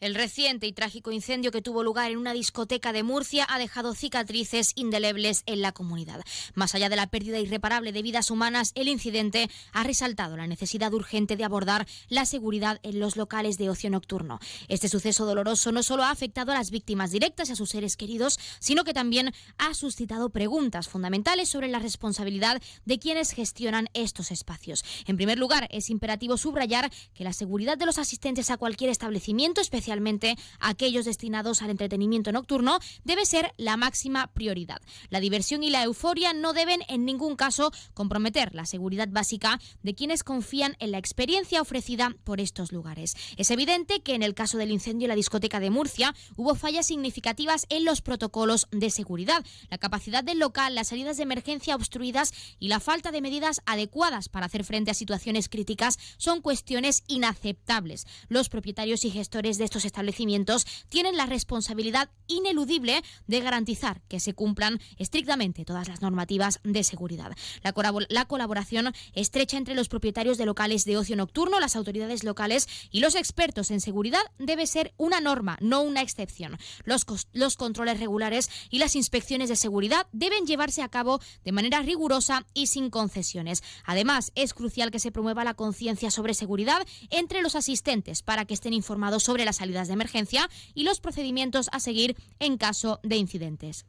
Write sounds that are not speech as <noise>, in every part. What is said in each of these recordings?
El reciente y trágico incendio que tuvo lugar en una discoteca de Murcia ha dejado cicatrices indelebles en la comunidad. Más allá de la pérdida irreparable de vidas humanas, el incidente ha resaltado la necesidad urgente de abordar la seguridad en los locales de ocio nocturno. Este suceso doloroso no solo ha afectado a las víctimas directas y a sus seres queridos, sino que también ha suscitado preguntas fundamentales sobre la responsabilidad de quienes gestionan estos espacios. En primer lugar, es imperativo subrayar que la seguridad de los asistentes a cualquier establecimiento, especialmente especialmente aquellos destinados al entretenimiento nocturno, debe ser la máxima prioridad. La diversión y la euforia no deben en ningún caso comprometer la seguridad básica de quienes confían en la experiencia ofrecida por estos lugares. Es evidente que en el caso del incendio en la discoteca de Murcia hubo fallas significativas en los protocolos de seguridad, la capacidad del local, las salidas de emergencia obstruidas y la falta de medidas adecuadas para hacer frente a situaciones críticas son cuestiones inaceptables. Los propietarios y gestores de estos establecimientos tienen la responsabilidad ineludible de garantizar que se cumplan estrictamente todas las normativas de seguridad. La, la colaboración estrecha entre los propietarios de locales de ocio nocturno, las autoridades locales y los expertos en seguridad debe ser una norma, no una excepción. Los, los controles regulares y las inspecciones de seguridad deben llevarse a cabo de manera rigurosa y sin concesiones. Además, es crucial que se promueva la conciencia sobre seguridad entre los asistentes para que estén informados sobre las salidas de emergencia y los procedimientos a seguir en caso de incidentes.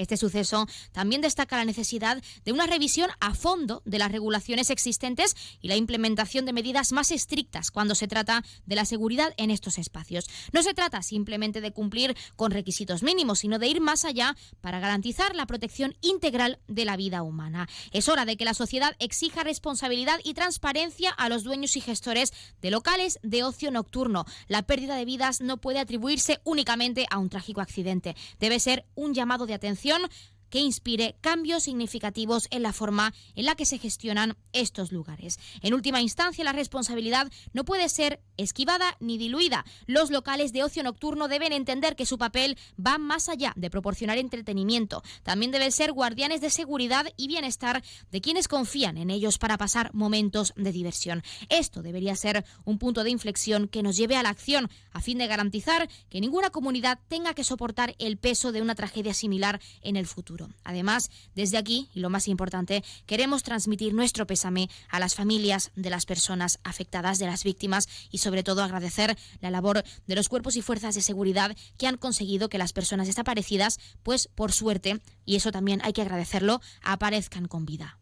Este suceso también destaca la necesidad de una revisión a fondo de las regulaciones existentes y la implementación de medidas más estrictas cuando se trata de la seguridad en estos espacios. No se trata simplemente de cumplir con requisitos mínimos, sino de ir más allá para garantizar la protección integral de la vida humana. Es hora de que la sociedad exija responsabilidad y transparencia a los dueños y gestores de locales de ocio nocturno. La pérdida de vidas no puede atribuirse únicamente a un trágico accidente. Debe ser un llamado de atención información que inspire cambios significativos en la forma en la que se gestionan estos lugares. En última instancia, la responsabilidad no puede ser esquivada ni diluida. Los locales de ocio nocturno deben entender que su papel va más allá de proporcionar entretenimiento. También deben ser guardianes de seguridad y bienestar de quienes confían en ellos para pasar momentos de diversión. Esto debería ser un punto de inflexión que nos lleve a la acción a fin de garantizar que ninguna comunidad tenga que soportar el peso de una tragedia similar en el futuro. Además, desde aquí, y lo más importante, queremos transmitir nuestro pésame a las familias de las personas afectadas, de las víctimas y sobre todo agradecer la labor de los cuerpos y fuerzas de seguridad que han conseguido que las personas desaparecidas, pues por suerte, y eso también hay que agradecerlo, aparezcan con vida.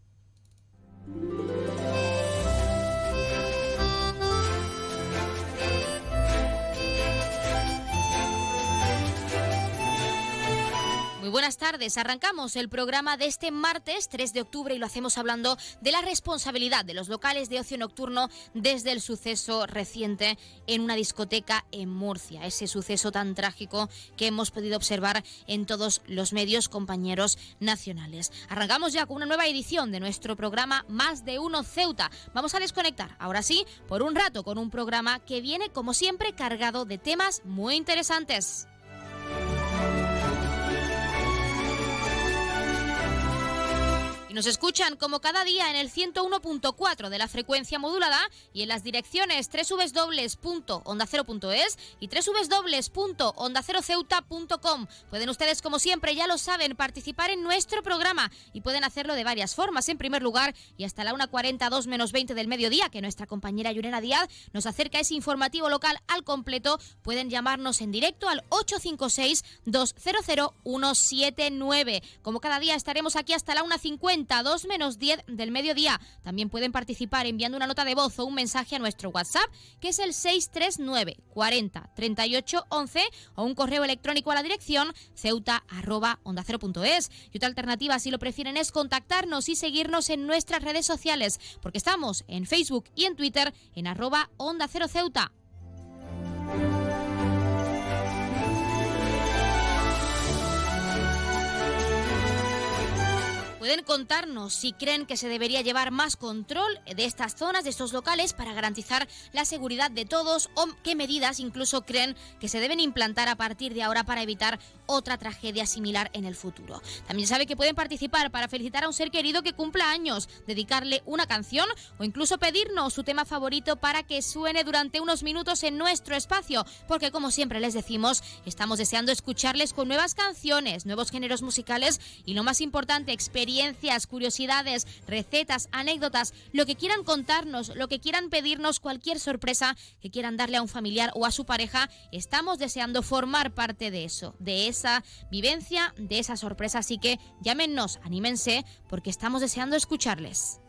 Buenas tardes. Arrancamos el programa de este martes 3 de octubre y lo hacemos hablando de la responsabilidad de los locales de ocio nocturno desde el suceso reciente en una discoteca en Murcia. Ese suceso tan trágico que hemos podido observar en todos los medios compañeros nacionales. Arrancamos ya con una nueva edición de nuestro programa Más de Uno Ceuta. Vamos a desconectar ahora sí por un rato con un programa que viene como siempre cargado de temas muy interesantes. Nos escuchan como cada día en el 101.4 de la frecuencia modulada y en las direcciones www.ondacero.es y www.ondaceroceuta.com. Pueden ustedes, como siempre, ya lo saben, participar en nuestro programa y pueden hacerlo de varias formas. En primer lugar, y hasta la 1.42 menos 20 del mediodía, que nuestra compañera Yurena Díaz nos acerca ese informativo local al completo, pueden llamarnos en directo al 856-200-179. Como cada día estaremos aquí hasta la 1.50 2 menos 10 del mediodía. También pueden participar enviando una nota de voz o un mensaje a nuestro WhatsApp, que es el 639 40 38 11 o un correo electrónico a la dirección ceuta arroba onda Y otra alternativa, si lo prefieren, es contactarnos y seguirnos en nuestras redes sociales, porque estamos en Facebook y en Twitter en arroba onda cero ceuta. Pueden contarnos si creen que se debería llevar más control de estas zonas, de estos locales, para garantizar la seguridad de todos o qué medidas incluso creen que se deben implantar a partir de ahora para evitar otra tragedia similar en el futuro. También sabe que pueden participar para felicitar a un ser querido que cumpla años, dedicarle una canción o incluso pedirnos su tema favorito para que suene durante unos minutos en nuestro espacio, porque como siempre les decimos, estamos deseando escucharles con nuevas canciones, nuevos géneros musicales y lo más importante, experiencias, curiosidades, recetas, anécdotas, lo que quieran contarnos, lo que quieran pedirnos, cualquier sorpresa que quieran darle a un familiar o a su pareja, estamos deseando formar parte de eso, de esa vivencia, de esa sorpresa, así que llámenos, anímense, porque estamos deseando escucharles.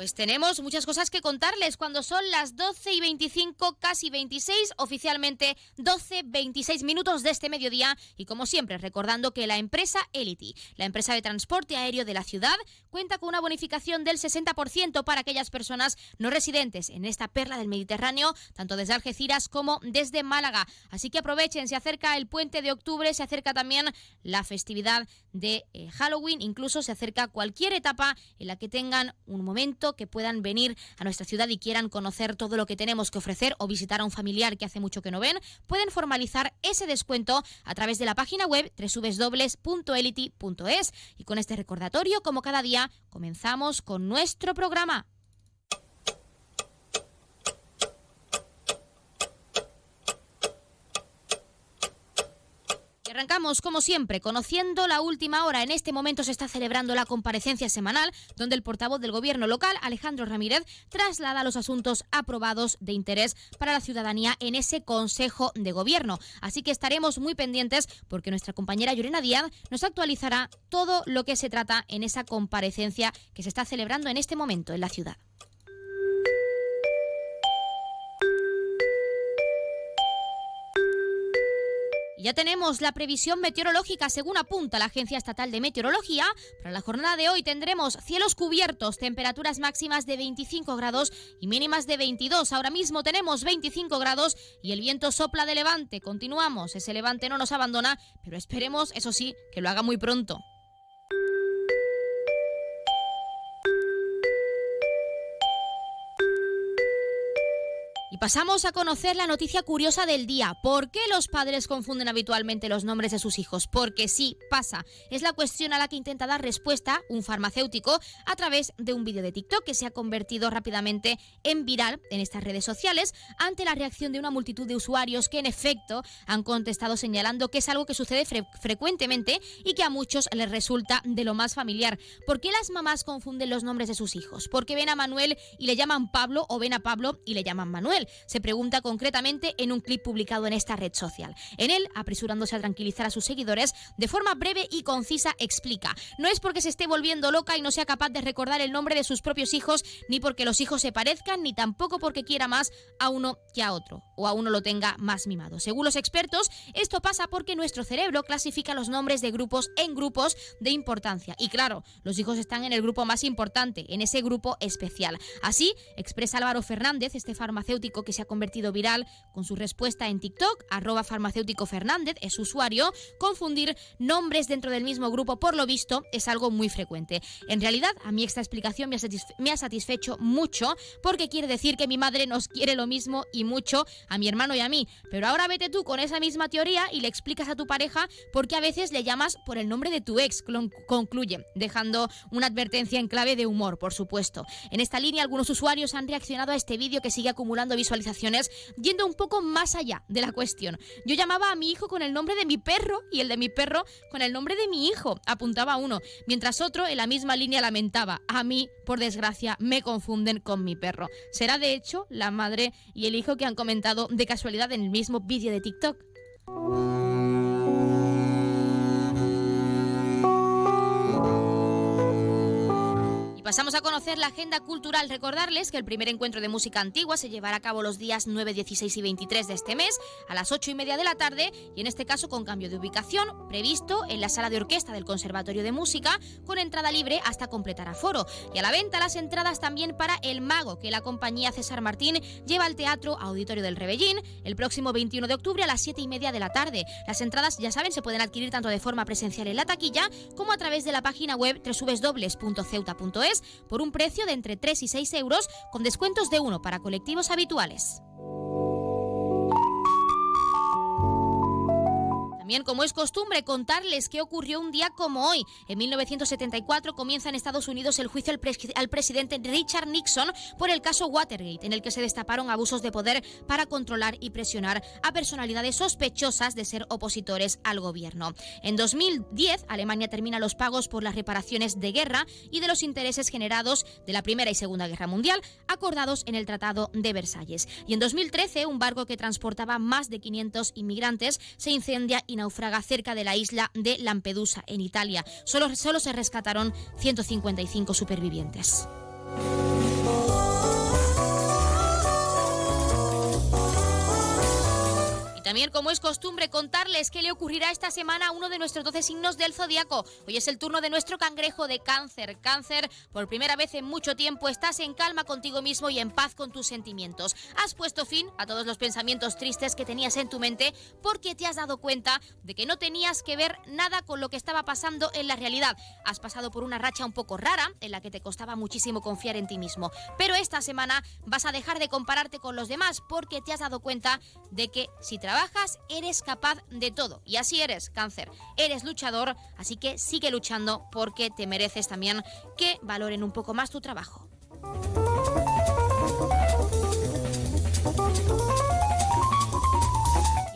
Pues tenemos muchas cosas que contarles cuando son las 12 y 25, casi 26, oficialmente 12, 26 minutos de este mediodía y como siempre recordando que la empresa Elity, la empresa de transporte aéreo de la ciudad, cuenta con una bonificación del 60% para aquellas personas no residentes en esta perla del Mediterráneo, tanto desde Algeciras como desde Málaga. Así que aprovechen, se acerca el puente de octubre, se acerca también la festividad de eh, Halloween, incluso se acerca cualquier etapa en la que tengan un momento que puedan venir a nuestra ciudad y quieran conocer todo lo que tenemos que ofrecer o visitar a un familiar que hace mucho que no ven, pueden formalizar ese descuento a través de la página web www.elity.es. Y con este recordatorio, como cada día, comenzamos con nuestro programa. Arrancamos, como siempre, conociendo la última hora. En este momento se está celebrando la comparecencia semanal, donde el portavoz del gobierno local, Alejandro Ramírez, traslada los asuntos aprobados de interés para la ciudadanía en ese Consejo de Gobierno. Así que estaremos muy pendientes porque nuestra compañera Llorena Díaz nos actualizará todo lo que se trata en esa comparecencia que se está celebrando en este momento en la ciudad. Ya tenemos la previsión meteorológica según apunta la Agencia Estatal de Meteorología. Para la jornada de hoy tendremos cielos cubiertos, temperaturas máximas de 25 grados y mínimas de 22. Ahora mismo tenemos 25 grados y el viento sopla de levante. Continuamos, ese levante no nos abandona, pero esperemos, eso sí, que lo haga muy pronto. Pasamos a conocer la noticia curiosa del día. ¿Por qué los padres confunden habitualmente los nombres de sus hijos? Porque sí, pasa. Es la cuestión a la que intenta dar respuesta un farmacéutico a través de un vídeo de TikTok que se ha convertido rápidamente en viral en estas redes sociales ante la reacción de una multitud de usuarios que en efecto han contestado señalando que es algo que sucede frecuentemente y que a muchos les resulta de lo más familiar. ¿Por qué las mamás confunden los nombres de sus hijos? ¿Porque ven a Manuel y le llaman Pablo o ven a Pablo y le llaman Manuel? Se pregunta concretamente en un clip publicado en esta red social. En él, apresurándose a tranquilizar a sus seguidores, de forma breve y concisa explica, no es porque se esté volviendo loca y no sea capaz de recordar el nombre de sus propios hijos, ni porque los hijos se parezcan, ni tampoco porque quiera más a uno que a otro, o a uno lo tenga más mimado. Según los expertos, esto pasa porque nuestro cerebro clasifica los nombres de grupos en grupos de importancia. Y claro, los hijos están en el grupo más importante, en ese grupo especial. Así, expresa Álvaro Fernández, este farmacéutico que se ha convertido viral con su respuesta en TikTok, arroba farmacéutico Fernández, es su usuario, confundir nombres dentro del mismo grupo, por lo visto, es algo muy frecuente. En realidad, a mí esta explicación me ha, me ha satisfecho mucho porque quiere decir que mi madre nos quiere lo mismo y mucho a mi hermano y a mí. Pero ahora vete tú con esa misma teoría y le explicas a tu pareja por qué a veces le llamas por el nombre de tu ex, concluye, dejando una advertencia en clave de humor, por supuesto. En esta línea, algunos usuarios han reaccionado a este vídeo que sigue acumulando visualizaciones yendo un poco más allá de la cuestión. Yo llamaba a mi hijo con el nombre de mi perro y el de mi perro con el nombre de mi hijo, apuntaba uno, mientras otro en la misma línea lamentaba, a mí, por desgracia, me confunden con mi perro. Será de hecho la madre y el hijo que han comentado de casualidad en el mismo vídeo de TikTok. Pasamos a conocer la agenda cultural. Recordarles que el primer encuentro de música antigua se llevará a cabo los días 9, 16 y 23 de este mes a las 8 y media de la tarde y en este caso con cambio de ubicación previsto en la sala de orquesta del Conservatorio de Música con entrada libre hasta completar aforo. Y a la venta las entradas también para El Mago que la compañía César Martín lleva al Teatro Auditorio del Rebellín el próximo 21 de octubre a las 7 y media de la tarde. Las entradas, ya saben, se pueden adquirir tanto de forma presencial en la taquilla como a través de la página web www.ceuta.es por un precio de entre 3 y 6 euros con descuentos de 1 para colectivos habituales. También, como es costumbre, contarles qué ocurrió un día como hoy. En 1974 comienza en Estados Unidos el juicio al, presidente Richard Nixon por el caso Watergate, en el que se destaparon abusos de poder para controlar y presionar a personalidades sospechosas de ser opositores al gobierno. En 2010, Alemania termina los pagos por las reparaciones de guerra y de los intereses generados de la Primera y Segunda Guerra Mundial, acordados en el Tratado de Versalles. Y en 2013, un barco que transportaba más de 500 inmigrantes se incendia y naufraga cerca de la isla de Lampedusa, en Italia. Solo, solo se rescataron 155 supervivientes. También, como es costumbre, contarles qué le ocurrirá esta semana a uno de nuestros 12 signos del zodiaco. Hoy es el turno de nuestro cangrejo de cáncer. Cáncer, por primera vez en mucho tiempo estás en calma contigo mismo y en paz con tus sentimientos. Has puesto fin a todos los pensamientos tristes que tenías en tu mente porque te has dado cuenta de que no tenías que ver nada con lo que estaba pasando en la realidad. Has pasado por una racha un poco rara en la que te costaba muchísimo confiar en ti mismo. Pero esta semana vas a dejar de compararte con los demás porque te has dado cuenta de que si trabajas eres capaz de todo. Y así eres, cáncer. Eres luchador, así que sigue luchando porque te mereces también que valoren un poco más tu trabajo.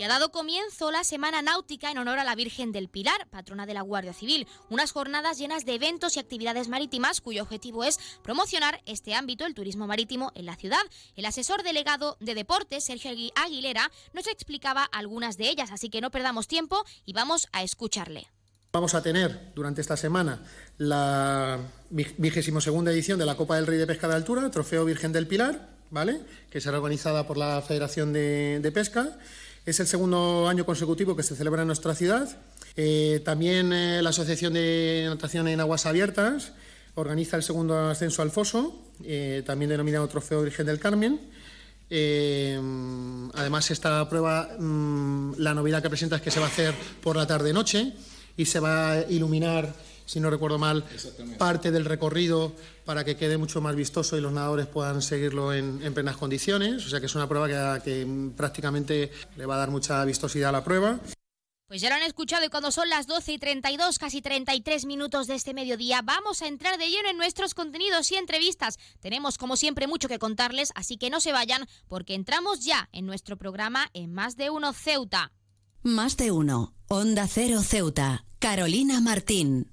Ha dado comienzo la Semana Náutica en honor a la Virgen del Pilar, patrona de la Guardia Civil. Unas jornadas llenas de eventos y actividades marítimas cuyo objetivo es promocionar este ámbito, el turismo marítimo, en la ciudad. El asesor delegado de deportes, Sergio Aguilera, nos explicaba algunas de ellas, así que no perdamos tiempo y vamos a escucharle. Vamos a tener durante esta semana la vigésimo segunda edición de la Copa del Rey de Pesca de Altura, Trofeo Virgen del Pilar, ¿vale? que será organizada por la Federación de Pesca. Es el segundo año consecutivo que se celebra en nuestra ciudad. Eh, también eh, la Asociación de Natación en Aguas Abiertas organiza el segundo ascenso al foso, eh, también denominado Trofeo Virgen del Carmen. además, esta prueba, mm, la novedad que presenta es que se va a hacer por la tarde-noche y se va a iluminar si no recuerdo mal, parte del recorrido para que quede mucho más vistoso y los nadadores puedan seguirlo en, plenas condiciones. O sea que es una prueba que, prácticamente le va a dar mucha vistosidad a la prueba. Pues ya lo han escuchado y cuando son las 12 y 32, casi 33 minutos de este mediodía, vamos a entrar de lleno en nuestros contenidos y entrevistas. Tenemos como siempre mucho que contarles, así que no se vayan porque entramos ya en nuestro programa en Más de Uno Ceuta. Más de Uno, Onda Cero Ceuta, Carolina Martín.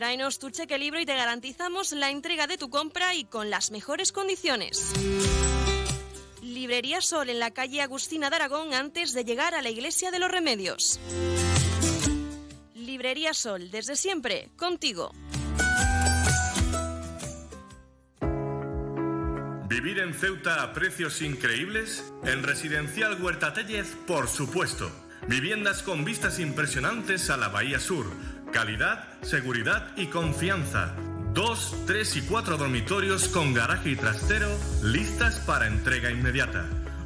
Tráenos tu cheque libro y te garantizamos la entrega de tu compra y con las mejores condiciones. Librería Sol en la calle Agustina de Aragón antes de llegar a la Iglesia de los Remedios. Librería Sol, desde siempre, contigo. ¿Vivir en Ceuta a precios increíbles? En Residencial Huerta Tellez, por supuesto. Viviendas con vistas impresionantes a la Bahía Sur Calidad, seguridad y confianza. Dos, tres y cuatro dormitorios con garaje y trastero listas para entrega inmediata.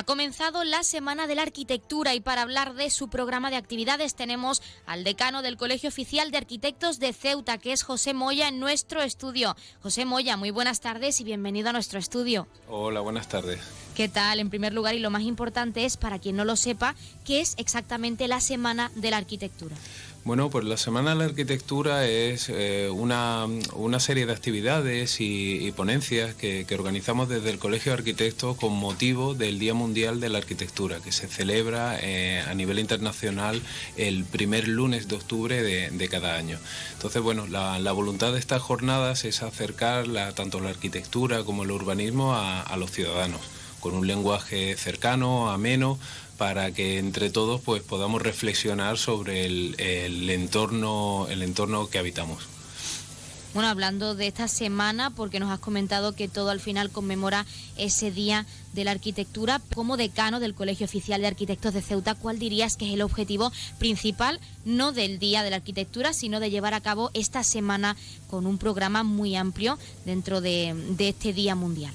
Ha comenzado la Semana de la Arquitectura y para hablar de su programa de actividades tenemos al decano del Colegio Oficial de Arquitectos de Ceuta, que es José Moya, en nuestro estudio. José Moya, muy buenas tardes y bienvenido a nuestro estudio. Hola, buenas tardes. ¿Qué tal? En primer lugar, y lo más importante es, para quien no lo sepa, ¿qué es exactamente la Semana de la Arquitectura? Bueno, pues la Semana de la Arquitectura es eh, una, serie de actividades y, ponencias que, organizamos desde el Colegio de Arquitectos con motivo del Día Mundial de la Arquitectura, que se celebra eh, a nivel internacional el primer lunes de octubre de, cada año. Entonces, bueno, la, voluntad de estas jornadas es acercar tanto la arquitectura como el urbanismo a los ciudadanos, con un lenguaje cercano, ameno, para que entre todos pues podamos reflexionar sobre el, entorno el entorno que habitamos. Bueno, hablando de esta semana, porque nos has comentado que todo al final conmemora ese día de la arquitectura, como decano del Colegio Oficial de Arquitectos de Ceuta, ¿cuál dirías que es el objetivo principal, no del Día de la Arquitectura, sino de llevar a cabo esta semana con un programa muy amplio dentro de este Día Mundial?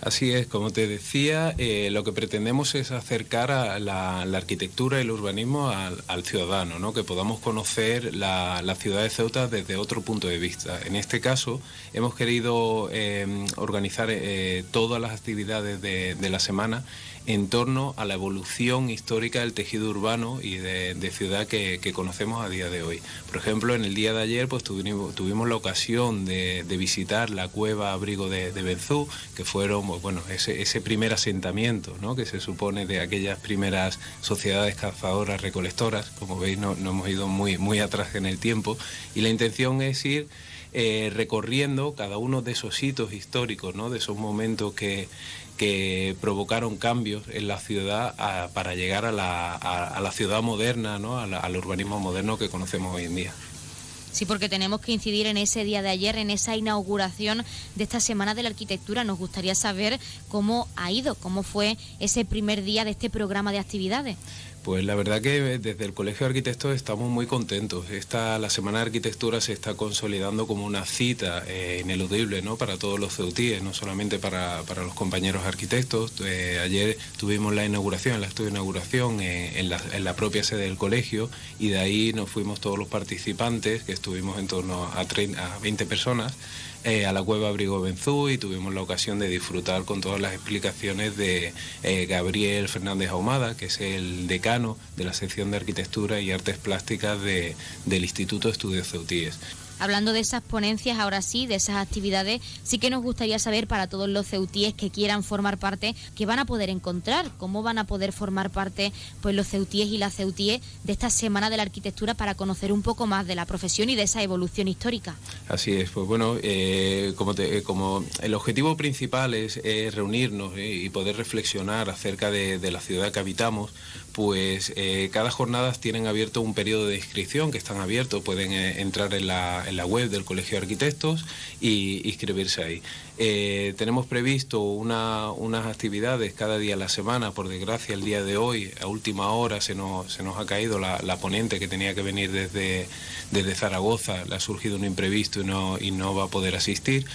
Así es, como te decía, eh, lo que pretendemos es acercar a la, arquitectura y el urbanismo al, ciudadano, ¿no? que podamos conocer la, ciudad de Ceuta desde otro punto de vista. En este caso, hemos querido eh, organizar eh, todas las actividades de, de la semana en torno a la evolución histórica del tejido urbano y de, ciudad que, conocemos a día de hoy. Por ejemplo, en el día de ayer pues, tuvimos, la ocasión de, visitar la cueva abrigo de, Benzú, que fueron pues, bueno, ese, primer asentamiento ¿no? que se supone de aquellas primeras sociedades cazadoras recolectoras. Como veis, no, hemos ido muy, muy atrás en el tiempo y la intención es ir eh, recorriendo cada uno de esos hitos históricos, ¿no? de esos momentos que, que provocaron cambios en la ciudad para llegar a la, ciudad moderna, ¿no? al urbanismo moderno que conocemos hoy en día. Sí, porque tenemos que incidir en ese día de ayer, en esa inauguración de esta Semana de la Arquitectura. Nos gustaría saber cómo ha ido, cómo fue ese primer día de este programa de actividades. Pues la verdad que desde el Colegio de Arquitectos estamos muy contentos. Esta, la Semana de Arquitectura se está consolidando como una cita eh, ineludible ¿no? para todos los ceutíes, no solamente para, los compañeros arquitectos. Eh, ayer tuvimos la inauguración, la estudio inauguración eh, en, la, propia sede del colegio y de ahí nos fuimos todos los participantes, que estuvimos en torno a, a 20 personas, eh, a la cueva Abrigo Benzú y tuvimos la ocasión de disfrutar con todas las explicaciones de eh, Gabriel Fernández Ahumada, que es el decano de la sección de Arquitectura y Artes Plásticas del Instituto Estudios Ceutíes. Hablando de esas ponencias, ahora sí, de esas actividades, sí que nos gustaría saber para todos los ceutíes que quieran formar parte, qué van a poder encontrar, cómo van a poder formar parte pues los ceutíes y las ceutíes de esta Semana de la Arquitectura para conocer un poco más de la profesión y de esa evolución histórica. Así es, pues bueno, eh, como, eh, como el objetivo principal es, reunirnos eh, y poder reflexionar acerca de la ciudad que habitamos, pues eh, cada jornada tienen abierto un periodo de inscripción que están abiertos, pueden eh, entrar en la, web del Colegio de Arquitectos y inscribirse ahí. Eh, tenemos previsto unas actividades cada día a la semana, por desgracia el día de hoy, a última hora se nos, se nos ha caído la, ponente que tenía que venir desde, desde Zaragoza, le ha surgido un imprevisto y no, y no va a poder asistir.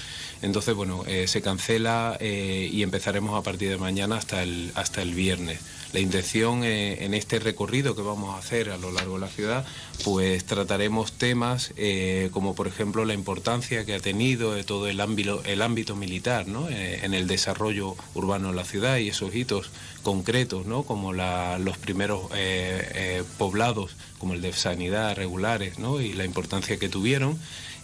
Entonces, bueno, se cancela y empezaremos a partir de mañana hasta el, hasta el viernes. La intención eh, en este recorrido que vamos a hacer a lo largo de la ciudad, pues trataremos temas eh, como por ejemplo la importancia que ha tenido todo el ámbito, el ámbito militar eh, en el desarrollo urbano de la ciudad y esos hitos concretos, ¿no? como los primeros poblados, como el de sanidad regulares ¿no? y la importancia que tuvieron.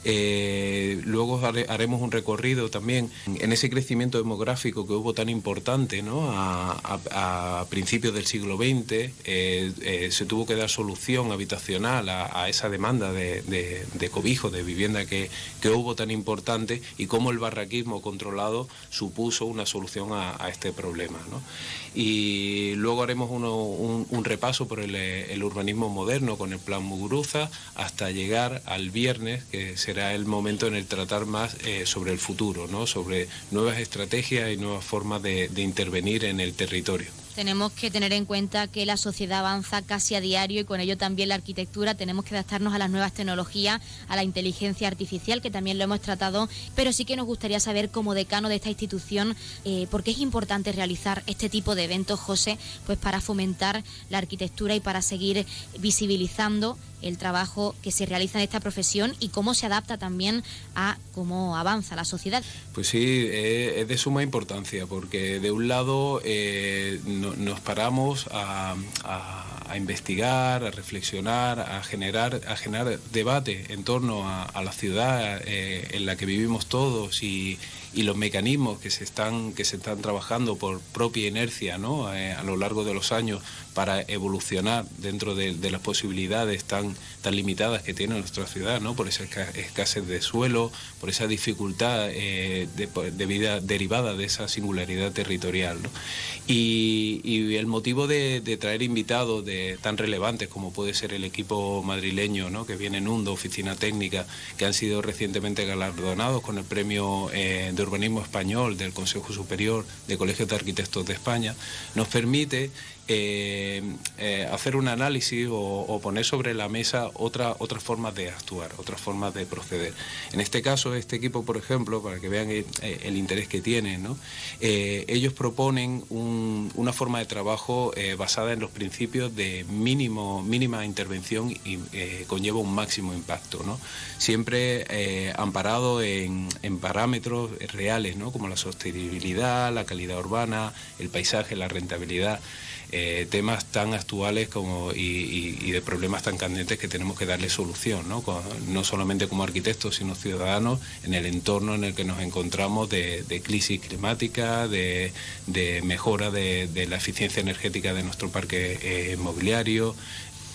Eh, luego haremos un recorrido también en ese crecimiento demográfico que hubo tan importante a, principios del siglo XX. Eh, eh, se tuvo que dar solución habitacional a, esa demanda de, cobijo, de vivienda que, hubo tan importante y cómo el barraquismo controlado supuso una solución a, este problema. Y luego haremos un, repaso por el, urbanismo moderno con el plan Muguruza hasta llegar al viernes, que se será el momento en el tratar más eh, sobre el futuro, ¿no? sobre nuevas estrategias y nuevas formas de intervenir en el territorio. Tenemos que tener en cuenta que la sociedad avanza casi a diario y con ello también la arquitectura. Tenemos que adaptarnos a las nuevas tecnologías, a la inteligencia artificial, que también lo hemos tratado, pero sí que nos gustaría saber como decano de esta institución eh, por qué es importante realizar este tipo de eventos, José, pues para fomentar la arquitectura y para seguir visibilizando el trabajo que se realiza en esta profesión y cómo se adapta también a cómo avanza la sociedad. Pues sí, eh, es de suma importancia porque de un lado eh, nos paramos a, investigar, a reflexionar, a generar, a generar debate en torno a, la ciudad eh, en la que vivimos todos y, los mecanismos que se están, que se están trabajando por propia inercia ¿no? A lo largo de los años para evolucionar dentro de, las posibilidades tan, tan limitadas que tiene nuestra ciudad, ¿no? por esa escasez de suelo, por esa dificultad eh, de, vida derivada de esa singularidad territorial. Y, el motivo de, traer invitados de, tan relevantes como puede ser el equipo madrileño, ¿no? que viene en UNDO, Oficina Técnica, que han sido recientemente galardonados con el Premio eh, de Urbanismo Español del Consejo Superior de Colegios de Arquitectos de España, nos permite eh, eh, hacer un análisis o, poner sobre la mesa otra, otras formas de actuar, otras formas de proceder. En este caso, este equipo, por ejemplo, para que vean el, interés que tiene, ¿no? Eh, ellos proponen una forma de trabajo basada en los principios de mínimo, mínima intervención y conlleva un máximo impacto, ¿no? siempre amparado en, en, parámetros reales, ¿no? como la sostenibilidad, la calidad urbana, el paisaje, la rentabilidad. Eh, temas tan actuales como y, de problemas tan candentes que tenemos que darle solución, ¿no? no solamente como arquitectos, sino ciudadanos en el entorno en el que nos encontramos de, crisis climática, de, mejora de, la eficiencia energética de nuestro parque eh, inmobiliario,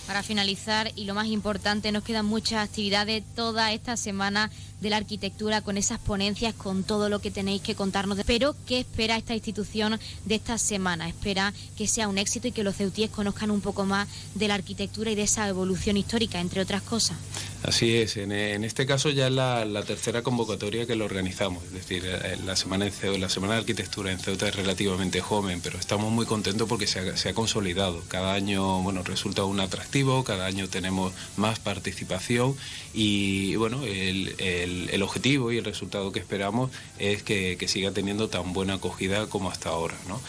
para finalizar, y lo más importante, nos quedan muchas actividades toda esta semana de la arquitectura con esas ponencias, con todo lo que tenéis que contarnos. Pero, ¿qué espera esta institución de esta semana? Espera que sea un éxito y que los ceutíes conozcan un poco más de la arquitectura y de esa evolución histórica, entre otras cosas. Así es, en, este caso ya es la, tercera convocatoria que lo organizamos, es decir, eh, la semana, de la semana de Arquitectura en Ceuta es relativamente joven, pero estamos muy contentos porque se ha, consolidado. Cada año bueno, resulta un atractivo, cada año tenemos más participación y bueno, el, objetivo y el resultado que esperamos es que, siga teniendo tan buena acogida como hasta ahora. ¿no?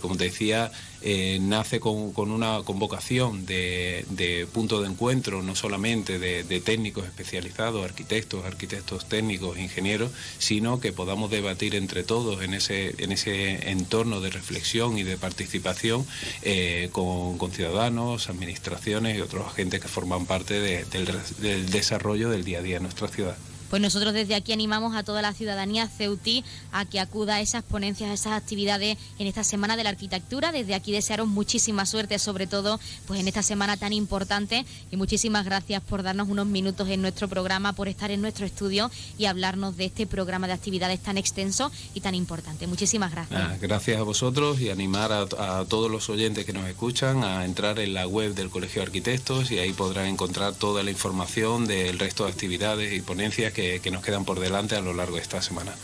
como te decía, eh, nace con, una convocación de, punto de encuentro, no solamente de, técnicos especializados, arquitectos, arquitectos técnicos, ingenieros, sino que podamos debatir entre todos en ese, en ese entorno de reflexión y de participación eh, con, ciudadanos, administraciones y otros agentes que forman parte del desarrollo del día a día en nuestra ciudad. Pues nosotros desde aquí animamos a toda la ciudadanía ceutí a que acuda a esas ponencias, a esas actividades en esta Semana de la Arquitectura. Desde aquí desearos muchísima suerte, sobre todo pues en esta semana tan importante. Y muchísimas gracias por darnos unos minutos en nuestro programa, por estar en nuestro estudio y hablarnos de este programa de actividades tan extenso y tan importante. Muchísimas gracias. gracias a vosotros y animar a, todos los oyentes que nos escuchan a entrar en la web del Colegio de Arquitectos y ahí podrán encontrar toda la información del resto de actividades y ponencias que que, nos quedan por delante a lo largo de esta semana.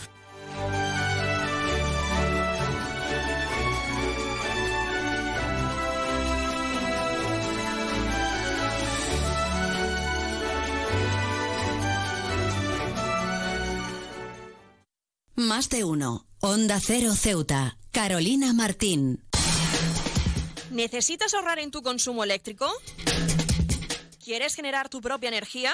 Más de uno. Onda Cero Ceuta. Carolina Martín. ¿Necesitas ahorrar en tu consumo eléctrico? ¿Quieres generar tu propia energía?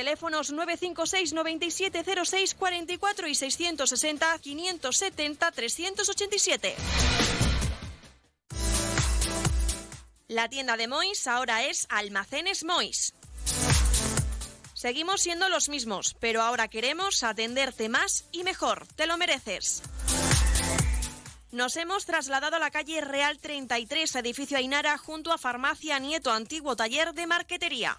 Teléfonos 956 9706 44 y 660 570 387. La tienda de Mois ahora es Almacenes Mois. Seguimos siendo los mismos, pero ahora queremos atenderte más y mejor. Te lo mereces. Nos hemos trasladado a la calle Real 33, edificio Ainara, junto a Farmacia Nieto, antiguo taller de marquetería.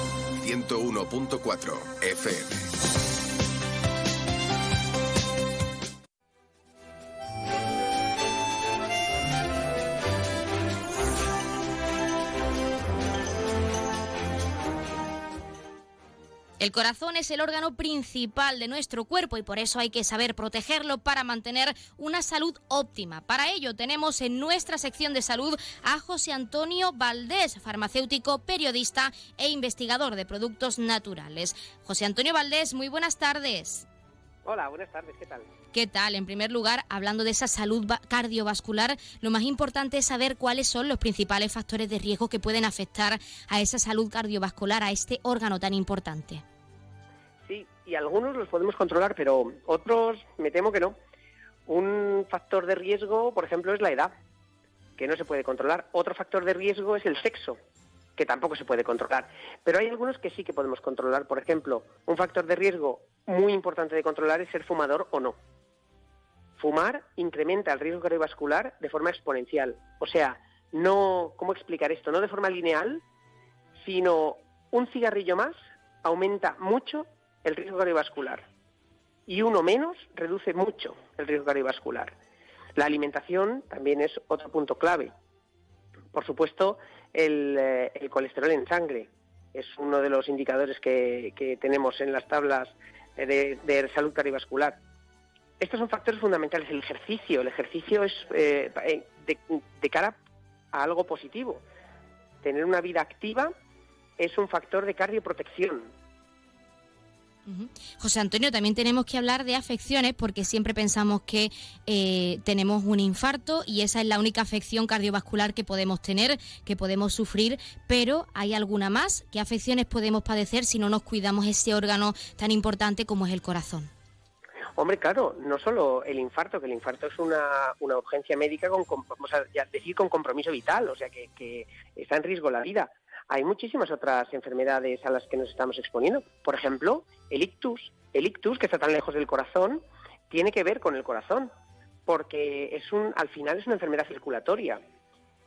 101.4 FM. El corazón es el órgano principal de nuestro cuerpo y por eso hay que saber protegerlo para mantener una salud óptima. Para ello tenemos en nuestra sección de salud a José Antonio Valdés, farmacéutico, periodista e investigador de productos naturales. José Antonio Valdés, muy buenas tardes. Hola, buenas tardes, ¿qué tal? ¿Qué tal? En primer lugar, hablando de esa salud cardiovascular, lo más importante es saber cuáles son los principales factores de riesgo que pueden afectar a esa salud cardiovascular, a este órgano tan importante. Y algunos los podemos controlar, pero otros me temo que no. Un factor de riesgo, por ejemplo, es la edad, que no se puede controlar. Otro factor de riesgo es el sexo, que tampoco se puede controlar. Pero hay algunos que sí que podemos controlar. Por ejemplo, un factor de riesgo muy importante de controlar es ser fumador o no. Fumar incrementa el riesgo cardiovascular de forma exponencial. O sea, no, ¿cómo explicar esto? No de forma lineal, sino un cigarrillo más aumenta mucho el riesgo cardiovascular y uno menos reduce mucho el riesgo cardiovascular. La alimentación también es otro punto clave. Por supuesto, el, eh, colesterol en sangre es uno de los indicadores que tenemos en las tablas de, salud cardiovascular. Estos son factores fundamentales. El ejercicio, el ejercicio es eh, eh, de, cara a algo positivo. Tener una vida activa es un factor de cardioprotección. José Antonio, también tenemos que hablar de afecciones porque siempre pensamos que eh, tenemos un infarto y esa es la única afección cardiovascular que podemos tener, que podemos sufrir, pero ¿hay alguna más? ¿Qué afecciones podemos padecer si no nos cuidamos ese órgano tan importante como es el corazón? Hombre, claro, no solo el infarto, que el infarto es una, urgencia médica con, a decir, con compromiso vital, o sea, que está en riesgo la vida hay muchísimas otras enfermedades a las que nos estamos exponiendo. Por ejemplo, el ictus. El ictus, que está tan lejos del corazón, tiene que ver con el corazón, porque es un, al final es una enfermedad circulatoria.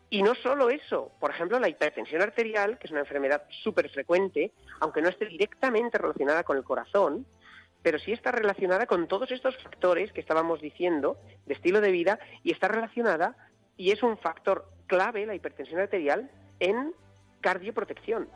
Y no solo eso, por ejemplo, la hipertensión arterial, que es una enfermedad súper frecuente, aunque no esté directamente relacionada con el corazón, pero sí está relacionada con todos estos factores que estábamos diciendo de estilo de vida y está relacionada y es un factor clave la hipertensión arterial en cardioprotección.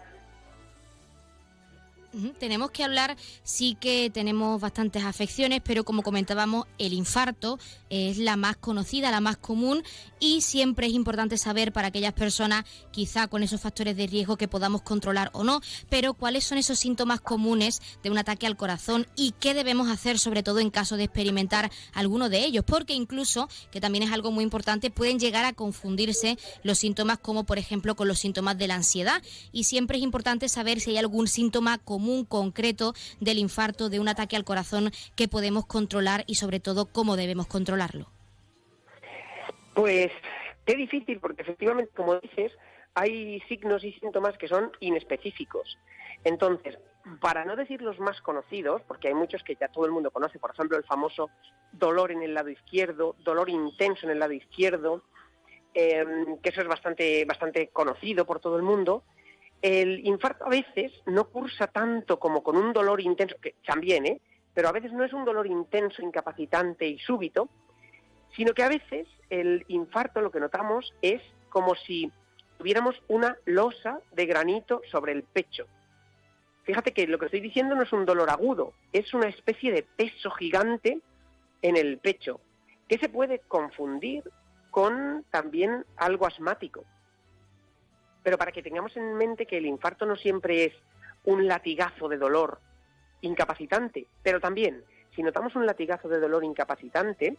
Tenemos que hablar, sí que tenemos bastantes afecciones, pero como comentábamos, el infarto es la más conocida, la más común y siempre es importante saber para aquellas personas, quizá con esos factores de riesgo que podamos controlar o no, pero cuáles son esos síntomas comunes de un ataque al corazón y qué debemos hacer, sobre todo en caso de experimentar alguno de ellos, porque incluso, que también es algo muy importante, pueden llegar a confundirse los síntomas como por ejemplo con los síntomas de la ansiedad. Y siempre es importante saber si hay algún síntoma común común concreto del infarto, de un ataque al corazón que podemos controlar y sobre todo cómo debemos controlarlo? Pues qué difícil, porque efectivamente, como dices, hay signos y síntomas que son inespecíficos. Entonces, para no decir los más conocidos, porque hay muchos que ya todo el mundo conoce, por ejemplo, el famoso dolor en el lado izquierdo, dolor intenso en el lado izquierdo, em, que eso es bastante, bastante conocido por todo el mundo, el infarto a veces no cursa tanto como con un dolor intenso, que también, ¿eh? pero a veces no es un dolor intenso, incapacitante y súbito, sino que a veces el infarto lo que notamos es como si tuviéramos una losa de granito sobre el pecho. Fíjate que lo que estoy diciendo no es un dolor agudo, es una especie de peso gigante en el pecho, que se puede confundir con también algo asmático. Pero para que tengamos en mente que el infarto no siempre es un latigazo de dolor incapacitante, pero también, si notamos un latigazo de dolor incapacitante,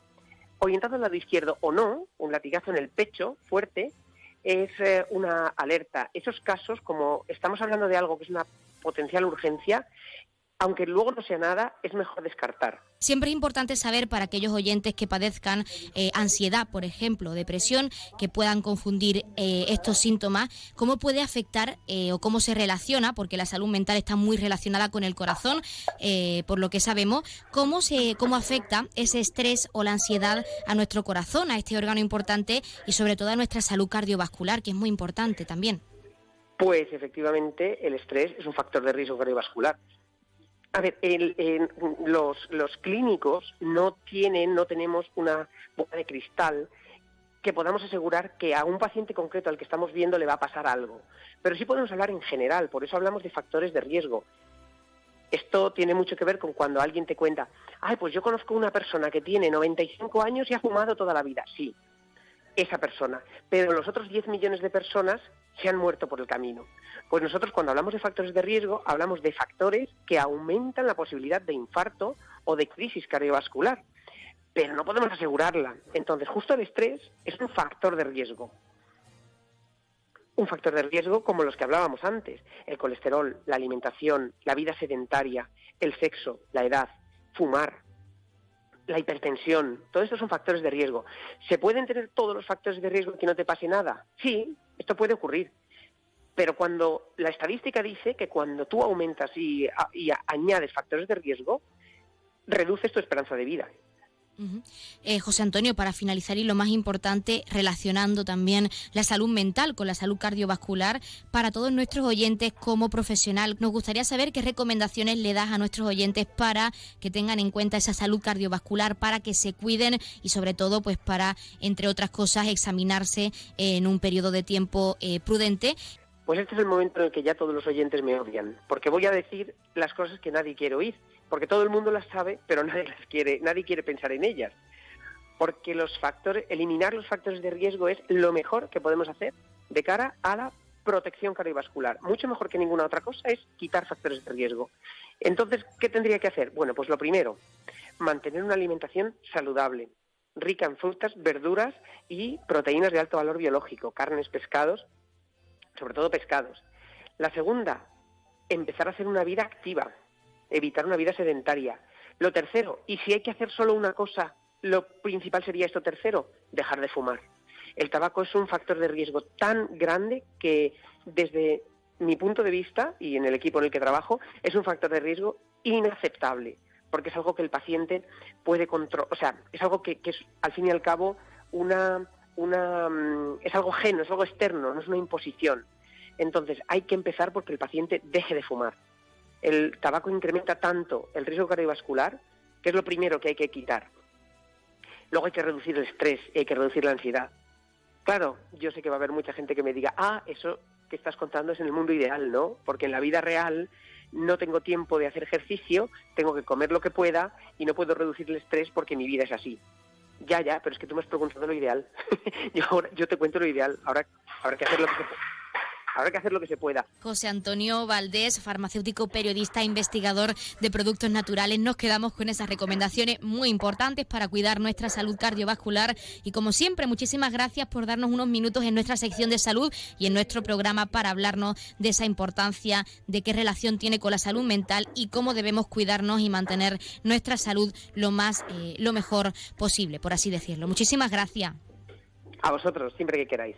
orientado al lado izquierdo o no, un latigazo en el pecho fuerte, es eh, una alerta. Esos casos, como estamos hablando de algo que es una potencial urgencia, aunque luego no sea nada, es mejor descartar. Siempre es importante saber para aquellos oyentes que padezcan eh, ansiedad, por ejemplo, depresión, que puedan confundir eh, estos síntomas, cómo puede afectar eh, o cómo se relaciona, porque la salud mental está muy relacionada con el corazón, por lo que sabemos, cómo, se, cómo afecta ese estrés o la ansiedad a nuestro corazón, a este órgano importante y sobre todo a nuestra salud cardiovascular, que es muy importante también. Pues efectivamente el estrés es un factor de riesgo cardiovascular a ver, los, los clínicos no tienen, no tenemos una bola de cristal que podamos asegurar que a un paciente concreto al que estamos viendo le va a pasar algo. Pero sí podemos hablar en general, por eso hablamos de factores de riesgo. Esto tiene mucho que ver con cuando alguien te cuenta, ay, pues yo conozco una persona que tiene 95 años y ha fumado toda la vida. Sí, esa persona. Pero los otros 10 millones de personas se han muerto por el camino. Pues nosotros cuando hablamos de factores de riesgo, hablamos de factores que aumentan la posibilidad de infarto o de crisis cardiovascular. Pero no podemos asegurarla. Entonces, justo el estrés es un factor de riesgo. Un factor de riesgo como los que hablábamos antes. El colesterol, la alimentación, la vida sedentaria, el sexo, la edad, fumar, la hipertensión, todo esto son factores de riesgo. ¿Se pueden tener todos los factores de riesgo que no te pase nada? Sí, esto puede ocurrir. Pero cuando la estadística dice que cuando tú aumentas y, y añades factores de riesgo, reduces tu esperanza de vida. Eh, José Antonio, para finalizar y lo más importante, relacionando también la salud mental con la salud cardiovascular, para todos nuestros oyentes como profesional, nos gustaría saber qué recomendaciones le das a nuestros oyentes para que tengan en cuenta esa salud cardiovascular, para que se cuiden y sobre todo, pues para, entre otras cosas, examinarse en un periodo de tiempo eh, prudente. Pues este es el momento en el que ya todos los oyentes me odian, porque voy a decir las cosas que nadie quiere oír porque todo el mundo las sabe, pero <laughs> nadie las quiere, nadie quiere pensar en ellas. Porque los factores, eliminar los factores de riesgo es lo mejor que podemos hacer de cara a la protección cardiovascular. Mucho mejor que ninguna otra cosa es quitar factores de riesgo. Entonces, ¿qué tendría que hacer? Bueno, pues lo primero, mantener una alimentación saludable, rica en frutas, verduras y proteínas de alto valor biológico, carnes, pescados, sobre todo pescados. La segunda, empezar a hacer una vida activa, evitar una vida sedentaria. Lo tercero, y si hay que hacer solo una cosa, lo principal sería esto tercero, dejar de fumar. El tabaco es un factor de riesgo tan grande que desde mi punto de vista y en el equipo en el que trabajo es un factor de riesgo inaceptable porque es algo que el paciente puede controlar, o sea, es algo que, es al fin y al cabo una, una, mm, es algo ajeno, es algo externo, no es una imposición. Entonces hay que empezar porque el paciente deje de fumar el tabaco incrementa tanto el riesgo cardiovascular que es lo primero que hay que quitar. Luego hay que reducir el estrés y hay que reducir la ansiedad. Claro, yo sé que va a haber mucha gente que me diga, ah, eso que estás contando es en el mundo ideal, ¿no? Porque en la vida real no tengo tiempo de hacer ejercicio, tengo que comer lo que pueda y no puedo reducir el estrés porque mi vida es así. Ya, ya, pero es que tú me has preguntado lo ideal. <laughs> yo, ahora, yo te cuento lo ideal. Ahora habrá que hacer lo que se habrá que hacer lo que se pueda. José Antonio Valdés, farmacéutico, periodista, investigador de productos naturales, nos quedamos con esas recomendaciones muy importantes para cuidar nuestra salud cardiovascular y como siempre, muchísimas gracias por darnos unos minutos en nuestra sección de salud y en nuestro programa para hablarnos de esa importancia, de qué relación tiene con la salud mental y cómo debemos cuidarnos y mantener nuestra salud lo más, eh, lo mejor posible, por así decirlo. Muchísimas gracias. A vosotros, siempre que queráis.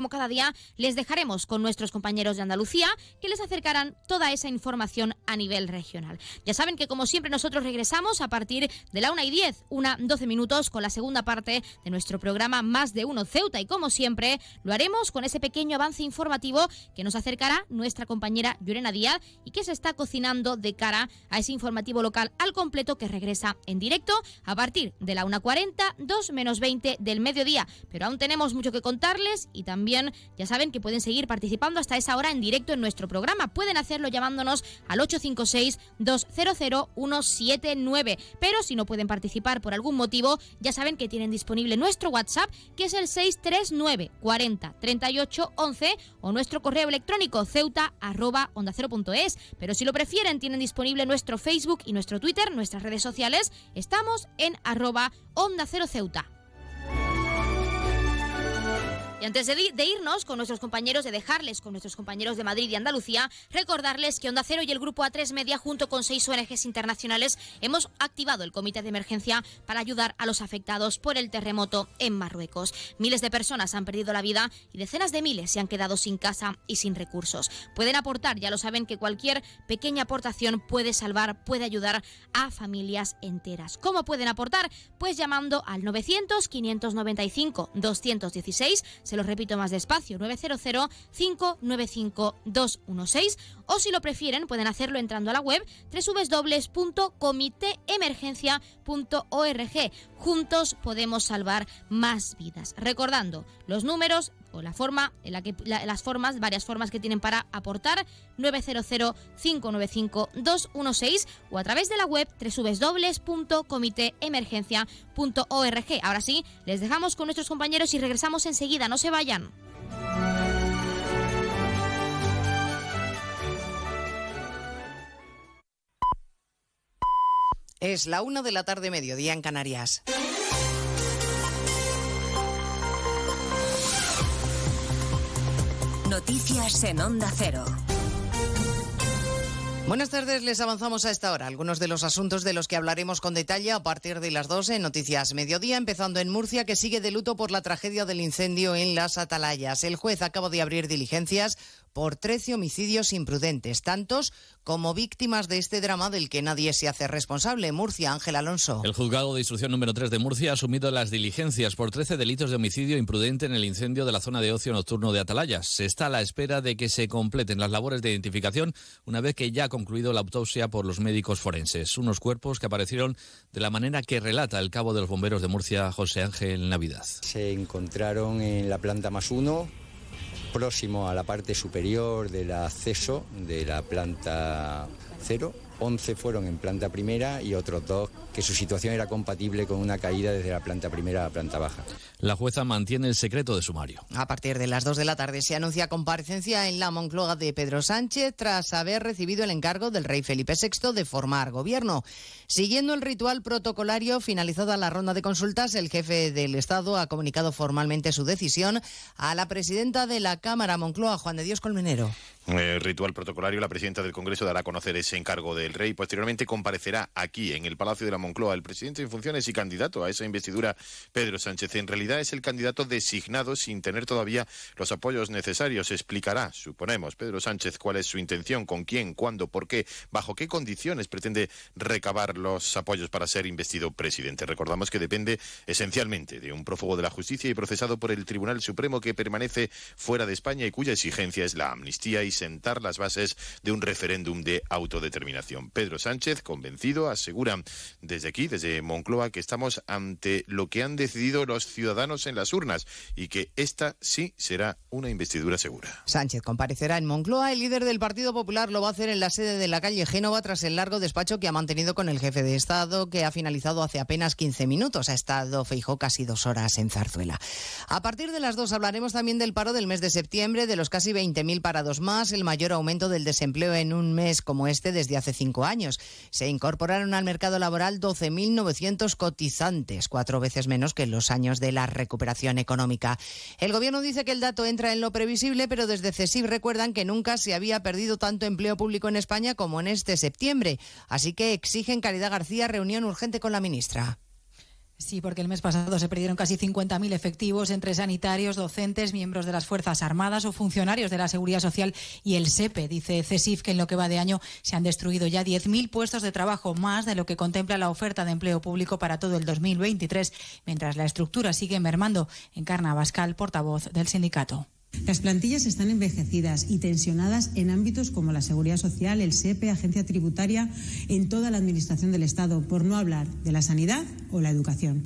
como cada día, les dejaremos con nuestros compañeros de Andalucía que les acercarán toda esa información a nivel regional. Ya saben que como siempre nosotros regresamos a partir de la 1 y 10, una 12 minutos con la segunda parte de nuestro programa Más de Uno Ceuta y como siempre lo haremos con ese pequeño avance informativo que nos acercará nuestra compañera Llorena Díaz y que se está cocinando de cara a ese informativo local al completo que regresa en directo a partir de la 1.40, 2 menos 20 del mediodía. Pero aún tenemos mucho que contarles y también ya saben que pueden seguir participando hasta esa hora en directo en nuestro programa. Pueden hacerlo llamándonos al 856-200-179. Pero si no pueden participar por algún motivo, ya saben que tienen disponible nuestro WhatsApp, que es el 639 40 38 11 o nuestro correo electrónico ceuta arroba onda Pero si lo prefieren, tienen disponible nuestro Facebook y nuestro Twitter, nuestras redes sociales. Estamos en arroba onda cero ceuta. Y antes de, irnos con nuestros compañeros, de dejarles con nuestros compañeros de Madrid y Andalucía, recordarles que Onda Cero y el Grupo A3 Media, junto con seis ONGs internacionales, hemos activado el comité de emergencia para ayudar a los afectados por el terremoto en Marruecos. Miles de personas han perdido la vida y decenas de miles se han quedado sin casa y sin recursos. Pueden aportar, ya lo saben, que cualquier pequeña aportación puede salvar, puede ayudar a familias enteras. ¿Cómo pueden aportar? Pues llamando al 900 595 216 se lo repito más despacio, 900-595-216 o si lo prefieren pueden hacerlo entrando a la web www.comiteemergencia.org. Juntos podemos salvar más vidas. Recordando los números o la forma en la que las formas, varias formas que tienen para aportar 900-595-216 o a través de la web www.comiteemergencia.org. Ahora sí, les dejamos con nuestros compañeros y regresamos enseguida, no se vayan. Es la una de la tarde, mediodía en Canarias. Noticias en Onda Cero. Buenas tardes, les avanzamos a esta hora algunos de los asuntos de los que hablaremos con detalle a partir de las 12 en Noticias Mediodía, empezando en Murcia, que sigue de luto por la tragedia del incendio en las Atalayas. El juez acaba de abrir diligencias por 13 homicidios imprudentes, tantos como víctimas de este drama del que nadie se hace responsable. Murcia, Ángel Alonso. El juzgado de instrucción número 3 de Murcia ha asumido las diligencias por 13 delitos de homicidio imprudente en el incendio de la zona de ocio nocturno de Atalayas. Se está a la espera de que se completen las labores de identificación una vez que ya ha concluido la autopsia por los médicos forenses. Unos cuerpos que aparecieron de la manera que relata el cabo de los bomberos de Murcia, José Ángel Navidad. Se encontraron en la planta más uno próximo a la parte superior del acceso de la planta cero 11 fueron en planta primera y otros dos que su situación era compatible con una caída desde la planta primera a la planta baja. La jueza mantiene el secreto de sumario. A partir de las 2 de la tarde se anuncia comparecencia en la Moncloa de Pedro Sánchez tras haber recibido el encargo del rey Felipe VI de formar gobierno. Siguiendo el ritual protocolario, finalizada la ronda de consultas, el jefe del Estado ha comunicado formalmente su decisión a la presidenta de la Cámara Moncloa, Juan de Dios Colmenero. El ritual protocolario, la presidenta del Congreso dará a conocer ese encargo del rey. Posteriormente comparecerá aquí, en el Palacio de la Moncloa, el presidente en funciones y candidato a esa investidura, Pedro Sánchez. En realidad es el candidato designado sin tener todavía los apoyos necesarios. Explicará, suponemos, Pedro Sánchez cuál es su intención, con quién, cuándo, por qué, bajo qué condiciones pretende recabar los apoyos para ser investido presidente. Recordamos que depende esencialmente de un prófugo de la justicia y procesado por el Tribunal Supremo que permanece fuera de España y cuya exigencia es la amnistía y sentar las bases de un referéndum de autodeterminación. Pedro Sánchez, convencido, asegura desde aquí, desde Moncloa, que estamos ante lo que han decidido los ciudadanos en las urnas y que esta sí será una investidura segura. Sánchez comparecerá en Moncloa. El líder del Partido Popular lo va a hacer en la sede de la calle Génova tras el largo despacho que ha mantenido con el jefe de Estado, que ha finalizado hace apenas 15 minutos. Ha estado Feijó casi dos horas en Zarzuela. A partir de las dos hablaremos también del paro del mes de septiembre, de los casi 20.000 parados más, el mayor aumento del desempleo en un mes como este desde hace cinco años. Se incorporaron al mercado laboral 12.900 cotizantes, cuatro veces menos que en los años de la recuperación económica. El Gobierno dice que el dato entra en lo previsible, pero desde CESIF recuerdan que nunca se había perdido tanto empleo público en España como en este septiembre. Así que exigen Caridad García reunión urgente con la ministra. Sí, porque el mes pasado se perdieron casi 50.000 efectivos entre sanitarios, docentes, miembros de las Fuerzas Armadas o funcionarios de la Seguridad Social y el SEPE. Dice CESIF que en lo que va de año se han destruido ya 10.000 puestos de trabajo, más de lo que contempla la oferta de empleo público para todo el 2023, mientras la estructura sigue mermando. Encarna Bascal, portavoz del sindicato. Las plantillas están envejecidas y tensionadas en ámbitos como la seguridad social, el SEPE, agencia tributaria, en toda la administración del Estado, por no hablar de la sanidad o la educación.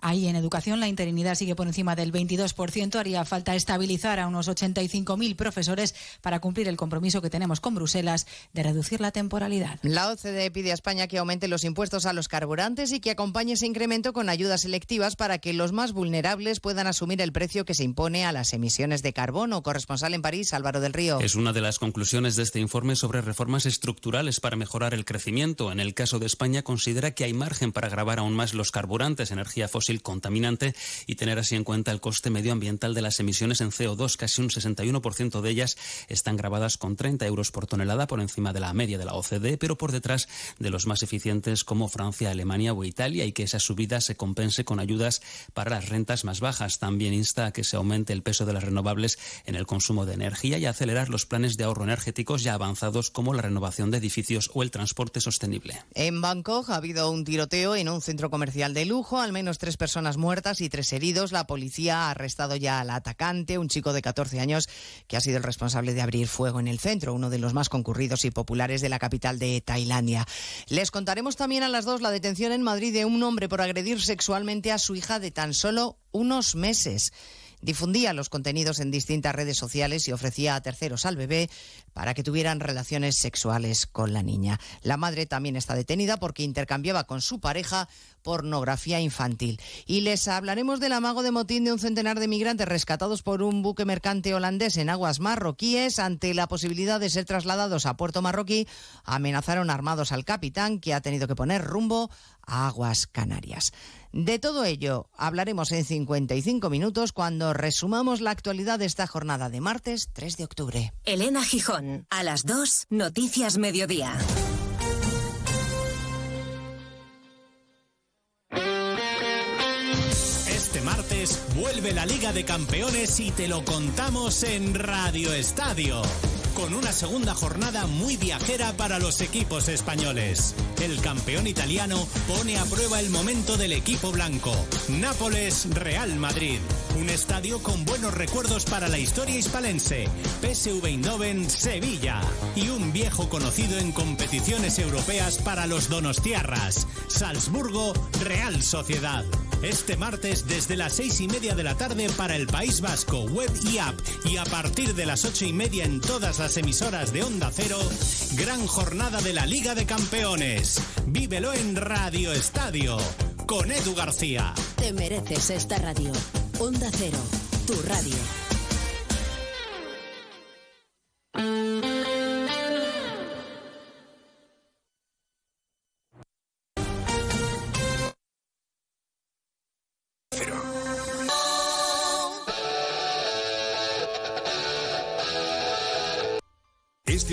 Ahí en educación la interinidad sigue por encima del 22%. Haría falta estabilizar a unos 85.000 profesores para cumplir el compromiso que tenemos con Bruselas de reducir la temporalidad. La OCDE pide a España que aumente los impuestos a los carburantes y que acompañe ese incremento con ayudas selectivas para que los más vulnerables puedan asumir el precio que se impone a las emisiones de carbono. Corresponsal en París, Álvaro del Río. Es una de las conclusiones de este informe sobre reformas estructurales para mejorar el crecimiento. En el caso de España considera que hay margen para grabar aún más los carburantes, energía fósil fósil contaminante y tener así en cuenta el coste medioambiental de las emisiones en CO2. Casi un 61% de ellas están grabadas con 30 euros por tonelada por encima de la media de la OCDE, pero por detrás de los más eficientes como Francia, Alemania o Italia y que esa subida se compense con ayudas para las rentas más bajas. También insta a que se aumente el peso de las renovables en el consumo de energía y acelerar los planes de ahorro energéticos ya avanzados como la renovación de edificios o el transporte sostenible. En Bangkok ha habido un tiroteo en un centro comercial de lujo, al menos tres personas muertas y tres heridos. La policía ha arrestado ya al atacante, un chico de 14 años que ha sido el responsable de abrir fuego en el centro, uno de los más concurridos y populares de la capital de Tailandia. Les contaremos también a las dos la detención en Madrid de un hombre por agredir sexualmente a su hija de tan solo unos meses difundía los contenidos en distintas redes sociales y ofrecía a terceros al bebé para que tuvieran relaciones sexuales con la niña. La madre también está detenida porque intercambiaba con su pareja pornografía infantil. Y les hablaremos del amago de motín de un centenar de migrantes rescatados por un buque mercante holandés en aguas marroquíes. Ante la posibilidad de ser trasladados a puerto marroquí, amenazaron armados al capitán que ha tenido que poner rumbo a aguas canarias. De todo ello hablaremos en 55 minutos cuando resumamos la actualidad de esta jornada de martes 3 de octubre. Elena Gijón, a las 2, Noticias Mediodía. Vuelve la Liga de Campeones y te lo contamos en Radio Estadio con una segunda jornada muy viajera para los equipos españoles. El campeón italiano pone a prueba el momento del equipo blanco. Nápoles Real Madrid. Un estadio con buenos recuerdos para la historia hispalense. PSV Eindhoven Sevilla. Y un viejo conocido en competiciones europeas para los donostiarras. Salzburgo Real Sociedad. Este martes desde las seis y media de la tarde para el País Vasco, web y app. Y a partir de las ocho y media en todas las emisoras de Onda Cero, gran jornada de la Liga de Campeones. Vívelo en Radio Estadio con Edu García. Te mereces esta radio. Onda Cero, tu radio.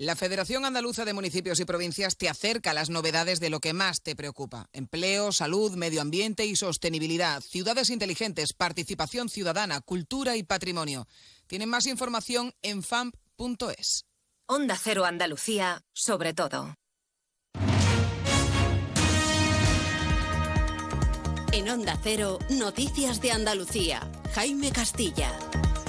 La Federación Andaluza de Municipios y Provincias te acerca a las novedades de lo que más te preocupa. Empleo, salud, medio ambiente y sostenibilidad, ciudades inteligentes, participación ciudadana, cultura y patrimonio. Tienen más información en famp.es. Onda Cero Andalucía, sobre todo. En Onda Cero, Noticias de Andalucía. Jaime Castilla.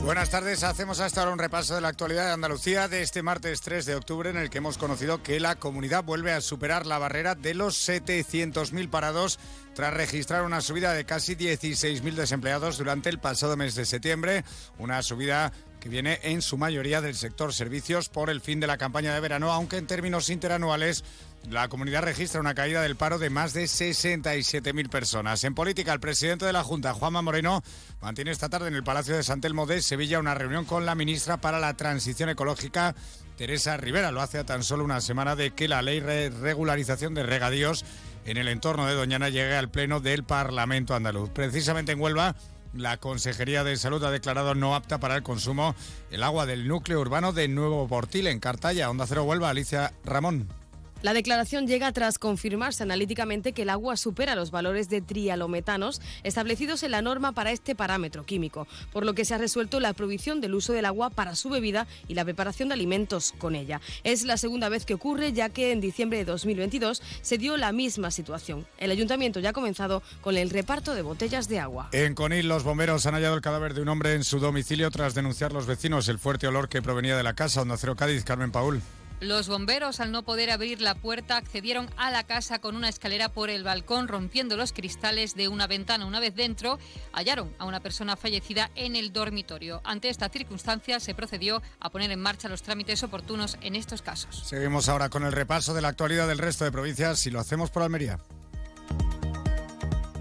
Buenas tardes, hacemos hasta ahora un repaso de la actualidad de Andalucía de este martes 3 de octubre en el que hemos conocido que la comunidad vuelve a superar la barrera de los 700.000 parados tras registrar una subida de casi 16.000 desempleados durante el pasado mes de septiembre, una subida que viene en su mayoría del sector servicios por el fin de la campaña de verano, aunque en términos interanuales la comunidad registra una caída del paro de más de 67.000 personas. En política, el presidente de la Junta, Juanma Moreno, mantiene esta tarde en el Palacio de San Telmo de Sevilla una reunión con la ministra para la Transición Ecológica, Teresa Rivera. Lo hace a tan solo una semana de que la ley de regularización de regadíos en el entorno de Doñana llegue al Pleno del Parlamento andaluz. Precisamente en Huelva, la Consejería de Salud ha declarado no apta para el consumo el agua del núcleo urbano de Nuevo Portil, en Cartaya. Onda Cero Huelva, Alicia Ramón. La declaración llega tras confirmarse analíticamente que el agua supera los valores de trialometanos establecidos en la norma para este parámetro químico, por lo que se ha resuelto la prohibición del uso del agua para su bebida y la preparación de alimentos con ella. Es la segunda vez que ocurre, ya que en diciembre de 2022 se dio la misma situación. El ayuntamiento ya ha comenzado con el reparto de botellas de agua. En Conil, los bomberos han hallado el cadáver de un hombre en su domicilio tras denunciar los vecinos el fuerte olor que provenía de la casa. Onda Cero Cádiz, Carmen Paul. Los bomberos, al no poder abrir la puerta, accedieron a la casa con una escalera por el balcón, rompiendo los cristales de una ventana. Una vez dentro, hallaron a una persona fallecida en el dormitorio. Ante esta circunstancia, se procedió a poner en marcha los trámites oportunos en estos casos. Seguimos ahora con el repaso de la actualidad del resto de provincias y lo hacemos por Almería.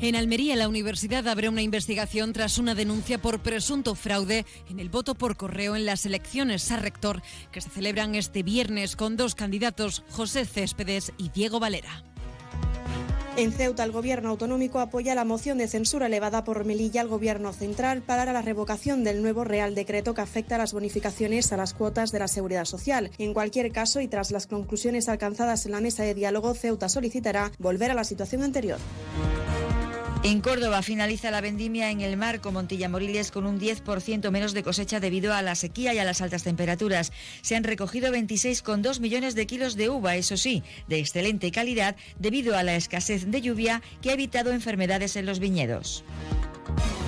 En Almería, la universidad abre una investigación tras una denuncia por presunto fraude en el voto por correo en las elecciones a rector que se celebran este viernes con dos candidatos, José Céspedes y Diego Valera. En Ceuta, el gobierno autonómico apoya la moción de censura elevada por Melilla al gobierno central para la revocación del nuevo Real Decreto que afecta a las bonificaciones a las cuotas de la seguridad social. En cualquier caso, y tras las conclusiones alcanzadas en la mesa de diálogo, Ceuta solicitará volver a la situación anterior. En Córdoba finaliza la vendimia en el marco Montilla Moriles con un 10% menos de cosecha debido a la sequía y a las altas temperaturas. Se han recogido 26,2 millones de kilos de uva, eso sí, de excelente calidad debido a la escasez de lluvia que ha evitado enfermedades en los viñedos.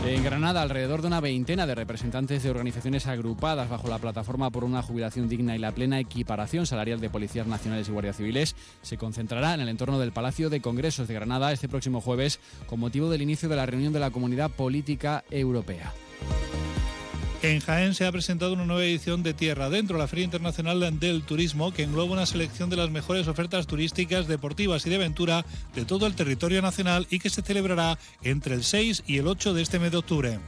En Granada, alrededor de una veintena de representantes de organizaciones agrupadas bajo la plataforma por una jubilación digna y la plena equiparación salarial de policías nacionales y guardias civiles se concentrará en el entorno del Palacio de Congresos de Granada este próximo jueves con motivo del inicio de la reunión de la Comunidad Política Europea. En Jaén se ha presentado una nueva edición de Tierra Dentro, la Feria Internacional del Turismo, que engloba una selección de las mejores ofertas turísticas, deportivas y de aventura de todo el territorio nacional y que se celebrará entre el 6 y el 8 de este mes de octubre.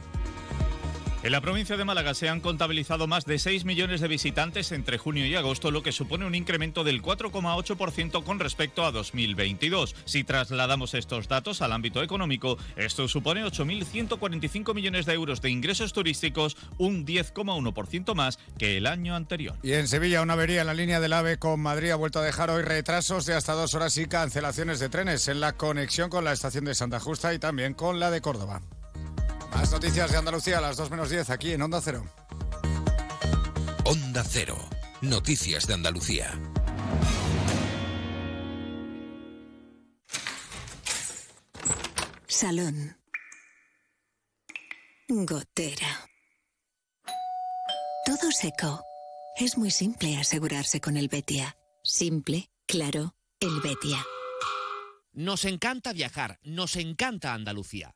En la provincia de Málaga se han contabilizado más de 6 millones de visitantes entre junio y agosto, lo que supone un incremento del 4,8% con respecto a 2022. Si trasladamos estos datos al ámbito económico, esto supone 8.145 millones de euros de ingresos turísticos, un 10,1% más que el año anterior. Y en Sevilla, una avería en la línea del AVE con Madrid ha vuelto a dejar hoy retrasos de hasta dos horas y cancelaciones de trenes en la conexión con la estación de Santa Justa y también con la de Córdoba. Las noticias de Andalucía a las 2 menos 10 aquí en Onda Cero. Onda Cero. Noticias de Andalucía. Salón. Gotera. Todo seco. Es muy simple asegurarse con el Betia. Simple, claro, el Betia. Nos encanta viajar, nos encanta Andalucía.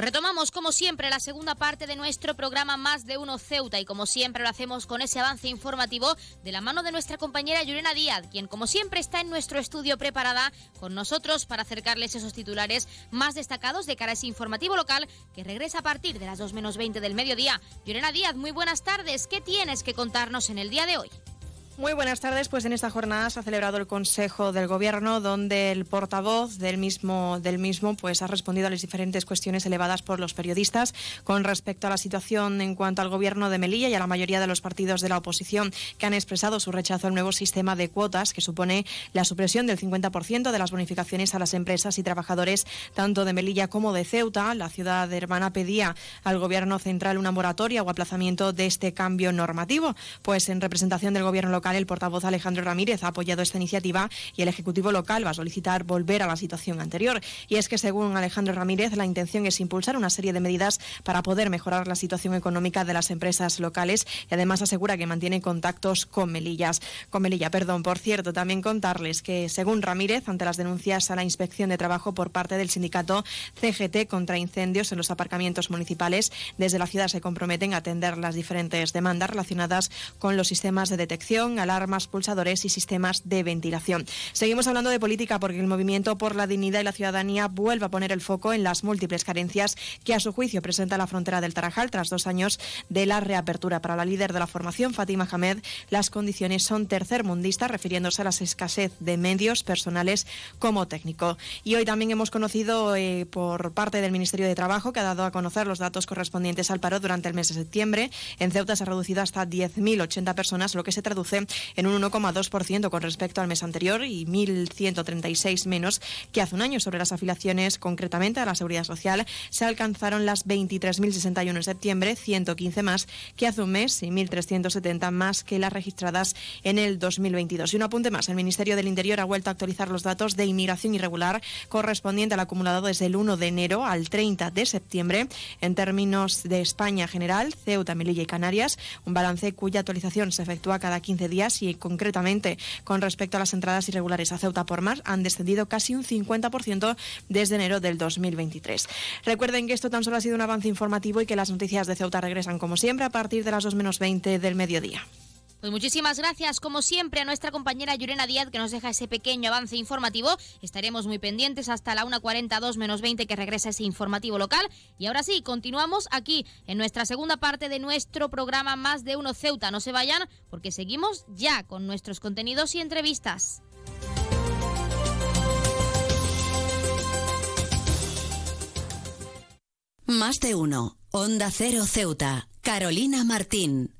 Pues retomamos como siempre la segunda parte de nuestro programa Más de Uno Ceuta y como siempre lo hacemos con ese avance informativo de la mano de nuestra compañera Yurena Díaz, quien como siempre está en nuestro estudio preparada con nosotros para acercarles esos titulares más destacados de cara a ese informativo local que regresa a partir de las 2 menos 20 del mediodía. Yurena Díaz, muy buenas tardes. ¿Qué tienes que contarnos en el día de hoy? Muy buenas tardes. Pues en esta jornada se ha celebrado el Consejo del Gobierno, donde el portavoz del mismo, del mismo pues, ha respondido a las diferentes cuestiones elevadas por los periodistas con respecto a la situación en cuanto al Gobierno de Melilla y a la mayoría de los partidos de la oposición que han expresado su rechazo al nuevo sistema de cuotas que supone la supresión del 50% de las bonificaciones a las empresas y trabajadores tanto de Melilla como de Ceuta. La ciudad hermana pedía al Gobierno central una moratoria o aplazamiento de este cambio normativo. Pues en representación del Gobierno local el portavoz Alejandro Ramírez ha apoyado esta iniciativa y el Ejecutivo local va a solicitar volver a la situación anterior. Y es que, según Alejandro Ramírez, la intención es impulsar una serie de medidas para poder mejorar la situación económica de las empresas locales y además asegura que mantiene contactos con Melillas. Con Melilla, perdón. Por cierto, también contarles que, según Ramírez, ante las denuncias a la Inspección de Trabajo por parte del sindicato CGT contra incendios en los aparcamientos municipales, desde la ciudad se comprometen a atender las diferentes demandas relacionadas con los sistemas de detección calefacción, alarmas, pulsadores y sistemas de ventilación. Seguimos hablando de política porque el movimiento por la dignidad y la ciudadanía vuelve a poner el foco en las múltiples carencias que a su juicio presenta la frontera del Tarajal tras dos años de la reapertura. Para la líder de la formación, Fátima Hamed, las condiciones son tercermundistas, refiriéndose a la escasez de medios personales como técnico. Y hoy también hemos conocido eh, por parte del Ministerio de Trabajo, que ha dado a conocer los datos correspondientes al paro durante el mes de septiembre. En Ceuta se ha reducido hasta 10.080 personas, lo que se traduce en un 1,2% con respecto al mes anterior y 1.136 menos que hace un año. Sobre las afiliaciones, concretamente a la Seguridad Social, se alcanzaron las 23.061 en septiembre, 115 más que hace un mes y 1.370 más que las registradas en el 2022. Y un apunte más, el Ministerio del Interior ha vuelto a actualizar los datos de inmigración irregular correspondiente al acumulado desde el 1 de enero al 30 de septiembre en términos de España general, Ceuta, Melilla y Canarias, un balance cuya actualización se efectúa cada 15 días y concretamente con respecto a las entradas irregulares a Ceuta por mar han descendido casi un 50% desde enero del 2023. Recuerden que esto tan solo ha sido un avance informativo y que las noticias de Ceuta regresan como siempre a partir de las 2 menos 20 del mediodía. Pues muchísimas gracias, como siempre, a nuestra compañera Yurena Díaz que nos deja ese pequeño avance informativo. Estaremos muy pendientes hasta la 1.42 menos 20 que regresa ese informativo local. Y ahora sí, continuamos aquí en nuestra segunda parte de nuestro programa Más de Uno Ceuta. No se vayan porque seguimos ya con nuestros contenidos y entrevistas. Más de uno. Onda Cero Ceuta. Carolina Martín.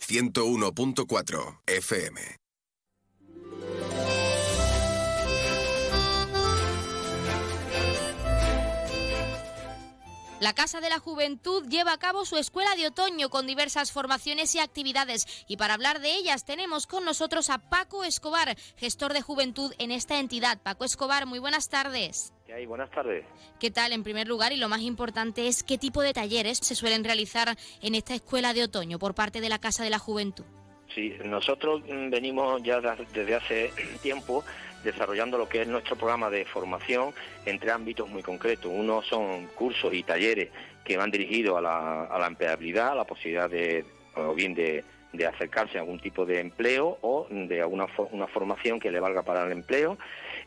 101.4 FM. La Casa de la Juventud lleva a cabo su escuela de otoño con diversas formaciones y actividades y para hablar de ellas tenemos con nosotros a Paco Escobar, gestor de juventud en esta entidad. Paco Escobar, muy buenas tardes. ¿Qué hay? Buenas tardes. ¿Qué tal? En primer lugar, y lo más importante es qué tipo de talleres se suelen realizar en esta escuela de otoño por parte de la Casa de la Juventud. Sí, nosotros mm, venimos ya desde hace <clears throat> tiempo desarrollando lo que es nuestro programa de formación en tres ámbitos muy concretos. Uno son cursos y talleres que van dirigidos a la, a la empleabilidad, a la posibilidad de, o bien de, de acercarse a algún tipo de empleo o de alguna una formación que le valga para el empleo.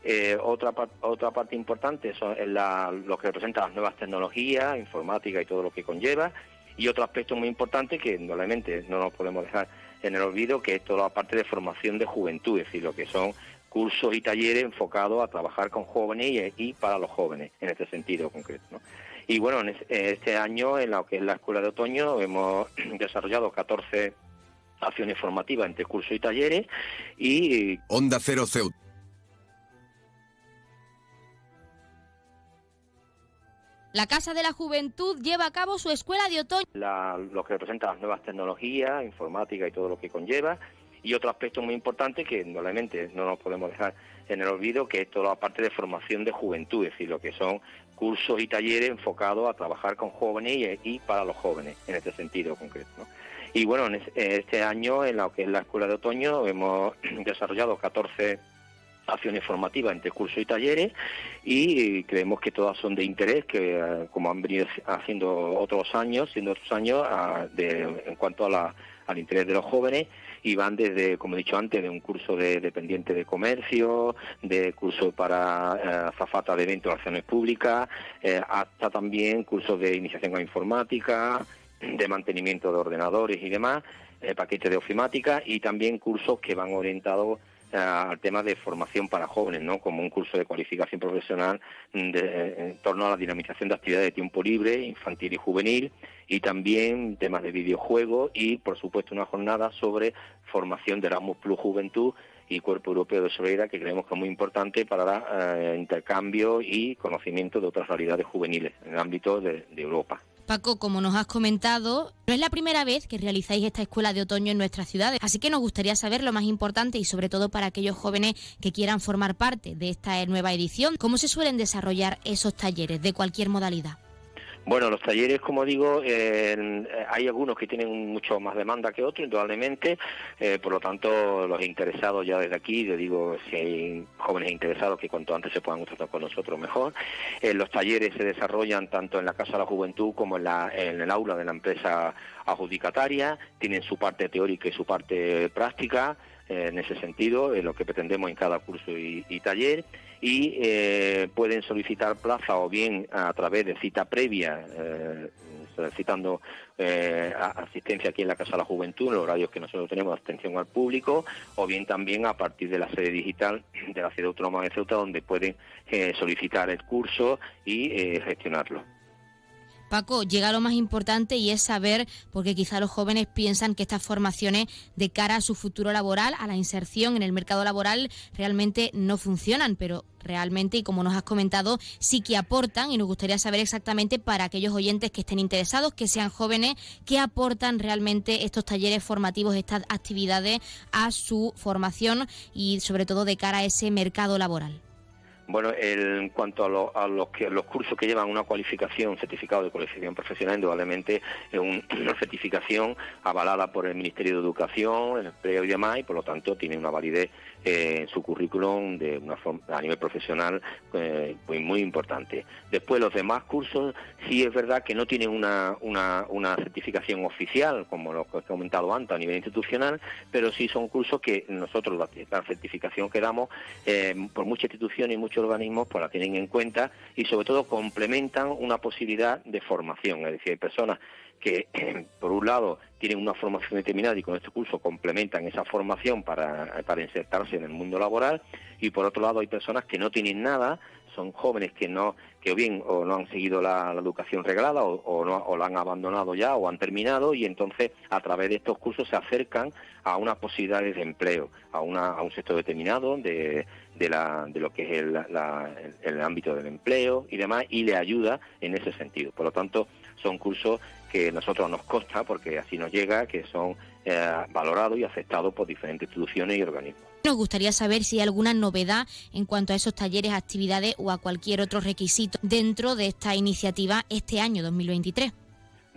Eh, otra, otra parte importante son la, lo que representa las nuevas tecnologías, informática y todo lo que conlleva. Y otro aspecto muy importante que normalmente no nos podemos dejar en el olvido, que es toda la parte de formación de juventud, es decir, lo que son cursos y talleres enfocados a trabajar con jóvenes y, para los jóvenes, en este sentido concreto. Y bueno, en este año, en lo que es la Escuela de Otoño, hemos <clears throat> desarrollado 14 acciones formativas entre cursos y talleres y... Onda Cero Ceuta. La Casa de la Juventud lleva a cabo su escuela de otoño. lo que representa las nuevas tecnologías, informática y todo lo que conlleva. Y otro aspecto muy importante que normalmente no nos podemos dejar en el olvido, que es toda la parte de formación de juventud, es decir, lo que son cursos y talleres enfocados a trabajar con jóvenes y, para los jóvenes, en este sentido concreto. Y bueno, en este año, en lo que es la Escuela de Otoño, hemos <clears throat> desarrollado 14 acciones formativas entre cursos y talleres y creemos que todas son de interés, que eh, como han venido haciendo otros años, siendo otros años, en cuanto al interés de los jóvenes y van desde, como he dicho antes, de un curso de dependiente de comercio, de curso para eh, zafata de eventos de acciones públicas, eh, hasta también cursos de iniciación a informática, de mantenimiento de ordenadores y demás, eh, paquetes de ofimática y también cursos que van orientados al tema de formación para jóvenes, ¿no? Como un curso de cualificación profesional en torno a la dinamización de actividades de tiempo libre, infantil y juvenil, y también temas de videojuegos y, por supuesto, una jornada sobre formación de Erasmus Plus Juventud y Cuerpo Europeo de Solidaridad, que creemos que es muy importante para el eh, intercambio y conocimiento de otras realidades juveniles en el ámbito de Europa. Paco, como nos has comentado, no es la primera vez que realizáis esta escuela de otoño en nuestras ciudades, así que nos gustaría saber lo más importante y sobre todo para aquellos jóvenes que quieran formar parte de esta nueva edición, cómo se suelen desarrollar esos talleres de cualquier modalidad. Bueno, los talleres, como digo, eh, hay algunos que tienen mucho más demanda que otros, indudablemente, eh, por lo tanto, los interesados ya desde aquí, le digo, si hay jóvenes interesados que cuanto antes se puedan tratar con nosotros, mejor. Eh, los talleres se desarrollan tanto en la Casa de la Juventud como en, la, en el aula de la empresa adjudicataria, tienen su parte teórica y su parte práctica, en ese sentido, es lo que pretendemos en cada curso y taller y eh, pueden solicitar plaza o bien a través de cita previa, eh, solicitando eh, asistencia aquí en la Casa de la Juventud, en los horarios que nosotros tenemos atención al público, o bien también a partir de la sede digital de la ciudad autónoma de Ceuta, donde pueden solicitar el curso y gestionarlo. Paco, llega lo más importante y es saber, porque quizá los jóvenes piensan que estas formaciones de cara a su futuro laboral, a la inserción en el mercado laboral, realmente no funcionan, pero realmente, y como nos has comentado, sí que aportan y nos gustaría saber exactamente para aquellos oyentes que estén interesados, que sean jóvenes, qué aportan realmente estos talleres formativos, estas actividades a su formación y sobre todo de cara a ese mercado laboral. Bueno, en cuanto a, los, que, los cursos que llevan una cualificación, un certificado de cualificación profesional, indudablemente es <clears throat> una certificación avalada por el Ministerio de Educación, el empleo y demás, y por lo tanto tiene una validez en su currículum de una forma, a nivel profesional eh, muy importante. Después los demás cursos sí es verdad que no tienen una, una, una certificación oficial, como lo que he comentado antes a nivel institucional, pero sí son cursos que nosotros la, certificación que damos eh, por muchas instituciones y muchos organismos pues la tienen en cuenta y sobre todo complementan una posibilidad de formación, es decir, hay personas que <clears throat> por un lado tienen una formación determinada y con este curso complementan esa formación para, para insertarse en el mundo laboral y por otro lado hay personas que no tienen nada, son jóvenes que no que o bien o no han seguido la, educación reglada o, no, o la han abandonado ya o han terminado y entonces a través de estos cursos se acercan a unas posibilidades de empleo, a, una, a un sector determinado de, de, la, de lo que es el, el ámbito del empleo y demás y le ayuda en ese sentido. Por lo tanto, son cursos que nosotros nos consta, porque así nos llega, que son eh, valorados y aceptados por diferentes instituciones y organismos. Nos gustaría saber si hay alguna novedad en cuanto a esos talleres, actividades o a cualquier otro requisito dentro de esta iniciativa este año 2023.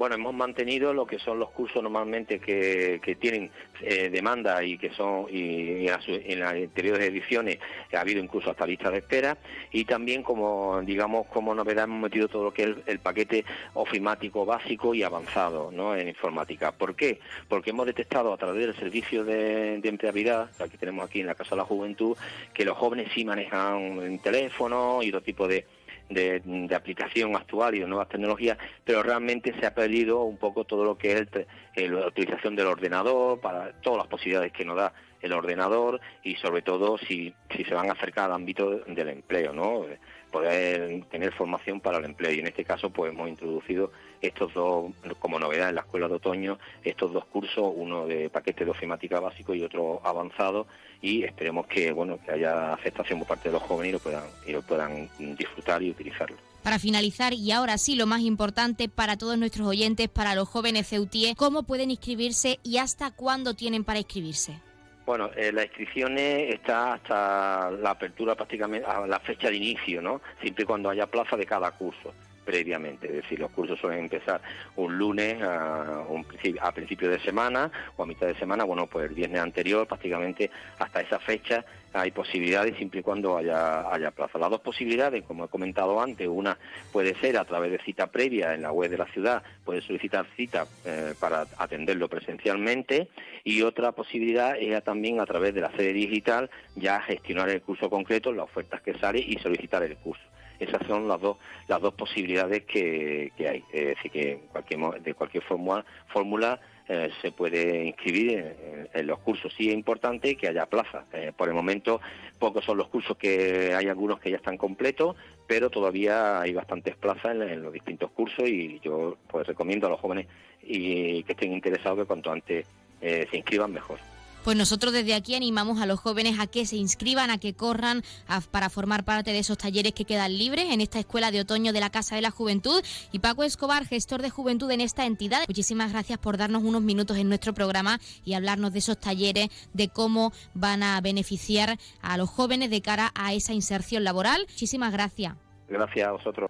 Bueno, hemos mantenido lo que son los cursos normalmente que, tienen eh, demanda y que son y, en, las anteriores ediciones ha habido incluso hasta listas de espera y también como digamos como novedad hemos metido todo lo que es el, paquete ofimático básico y avanzado ¿no? en informática. ¿Por qué? Porque hemos detectado a través del servicio de, de empleabilidad que tenemos aquí en la Casa de la Juventud que los jóvenes sí manejan el teléfono y otro tipo de de, aplicación actual y de nuevas tecnologías, pero realmente se ha perdido un poco todo lo que es la utilización del ordenador, para todas las posibilidades que nos da el ordenador y sobre todo si, si se van a acercar al ámbito del empleo, ¿no? poder tener formación para el empleo y en este caso pues hemos introducido estos dos como novedad en la escuela de otoño estos dos cursos uno de paquete de ofimática básico y otro avanzado y esperemos que bueno que haya aceptación por parte de los jóvenes y lo puedan y lo puedan disfrutar y utilizarlo para finalizar, y ahora sí lo más importante para todos nuestros oyentes, para los jóvenes CEUTIE, ¿cómo pueden inscribirse y hasta cuándo tienen para inscribirse? Bueno, eh, la inscripción está hasta la apertura prácticamente a la fecha de inicio, ¿no? Siempre y cuando haya plaza de cada curso previamente, es decir, los cursos suelen empezar un lunes a, un, principio de semana o a mitad de semana, bueno, pues el viernes anterior prácticamente hasta esa fecha hay posibilidades siempre y cuando haya, haya plaza. Las dos posibilidades, como he comentado antes, una puede ser a través de cita previa en la web de la ciudad, puede solicitar cita eh, para atenderlo presencialmente y otra posibilidad es también a través de la sede digital ya gestionar el curso concreto, las ofertas que sale y solicitar el curso. Esas son las dos, las dos posibilidades que, hay. Es decir, que cualquier, de cualquier fórmula, fórmula eh, se puede inscribir en, los cursos. Sí es importante que haya plaza. Eh, por el momento, pocos son los cursos que hay algunos que ya están completos, pero todavía hay bastantes plazas en, los distintos cursos y yo pues recomiendo a los jóvenes y que estén interesados que cuanto antes eh, se inscriban mejor. Pues nosotros desde aquí animamos a los jóvenes a que se inscriban, a que corran para formar parte de esos talleres que quedan libres en esta escuela de otoño de la Casa de la Juventud. Y Paco Escobar, gestor de juventud en esta entidad, muchísimas gracias por darnos unos minutos en nuestro programa y hablarnos de esos talleres, de cómo van a beneficiar a los jóvenes de cara a esa inserción laboral. Muchísimas gracias. Gracias a vosotros.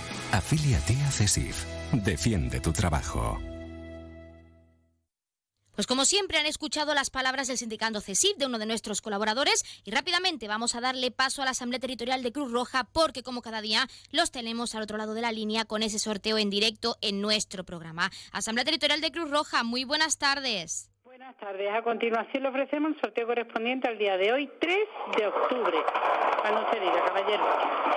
Afíliate a CESIF. Defiende tu trabajo. Pues como siempre han escuchado las palabras del sindicato CESIF de uno de nuestros colaboradores y rápidamente vamos a darle paso a la Asamblea Territorial de Cruz Roja porque como cada día los tenemos al otro lado de la línea con ese sorteo en directo en nuestro programa. Asamblea Territorial de Cruz Roja, muy buenas tardes. Buenas tardes. A continuación le ofrecemos el sorteo correspondiente al día de hoy, 3 de octubre. A no se diga, caballero.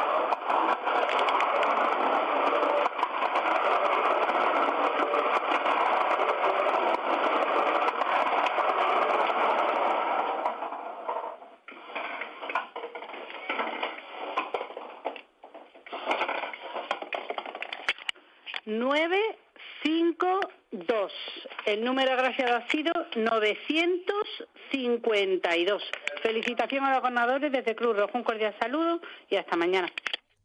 Dos. El número agraciado ha sido 952. Felicitación a los ganadores desde Cruz Rojo. Un cordial saludo y hasta mañana.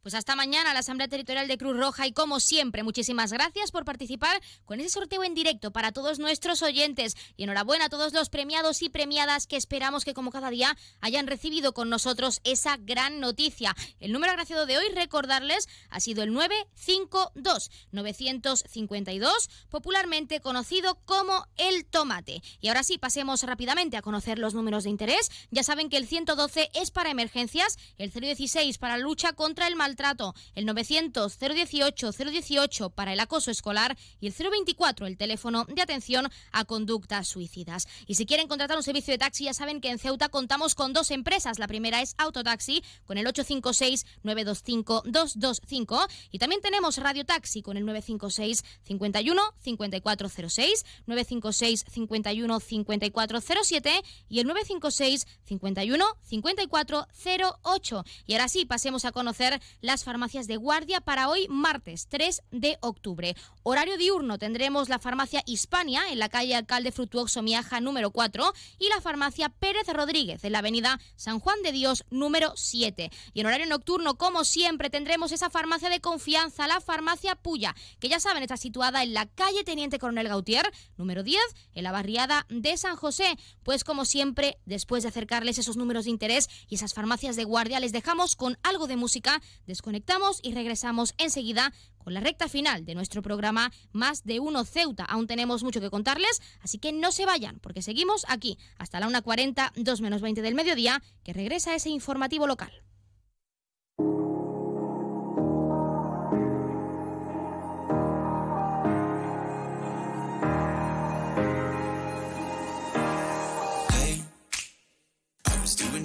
Pues hasta mañana la Asamblea Territorial de Cruz Roja y como siempre, muchísimas gracias por participar con ese sorteo en directo para todos nuestros oyentes y enhorabuena a todos los premiados y premiadas que esperamos que como cada día hayan recibido con nosotros esa gran noticia. El número agraciado de hoy, recordarles, ha sido el 952 952, popularmente conocido como el tomate. Y ahora sí, pasemos rápidamente a conocer los números de interés. Ya saben que el 112 es para emergencias, el 016 para lucha contra el mal trato, el 900 018 018 para el acoso escolar y el 024 el teléfono de atención a conductas suicidas. Y si quieren contratar un servicio de taxi, ya saben que en Ceuta contamos con dos empresas. La primera es Autotaxi con el 856 925 225 y también tenemos Radio Taxi con el 956 51 5406, 956 51 5407 y el 956 51 5408. Y ahora sí, pasemos a conocer las farmacias de guardia para hoy, martes 3 de octubre. Horario diurno tendremos la farmacia Hispania en la calle Alcalde Frutuoso Miaja número 4 y la farmacia Pérez Rodríguez en la avenida San Juan de Dios número 7. Y en horario nocturno, como siempre, tendremos esa farmacia de confianza, la farmacia Puya, que ya saben está situada en la calle Teniente Coronel Gautier número 10 en la barriada de San José. Pues como siempre, después de acercarles esos números de interés y esas farmacias de guardia, les dejamos con algo de música, desconectamos y regresamos enseguida con la recta final de nuestro programa Más de Uno Ceuta. Aún tenemos mucho que contarles, así que no se vayan, porque seguimos aquí hasta la 1.40, 2 menos 20 del mediodía, que regresa ese informativo local.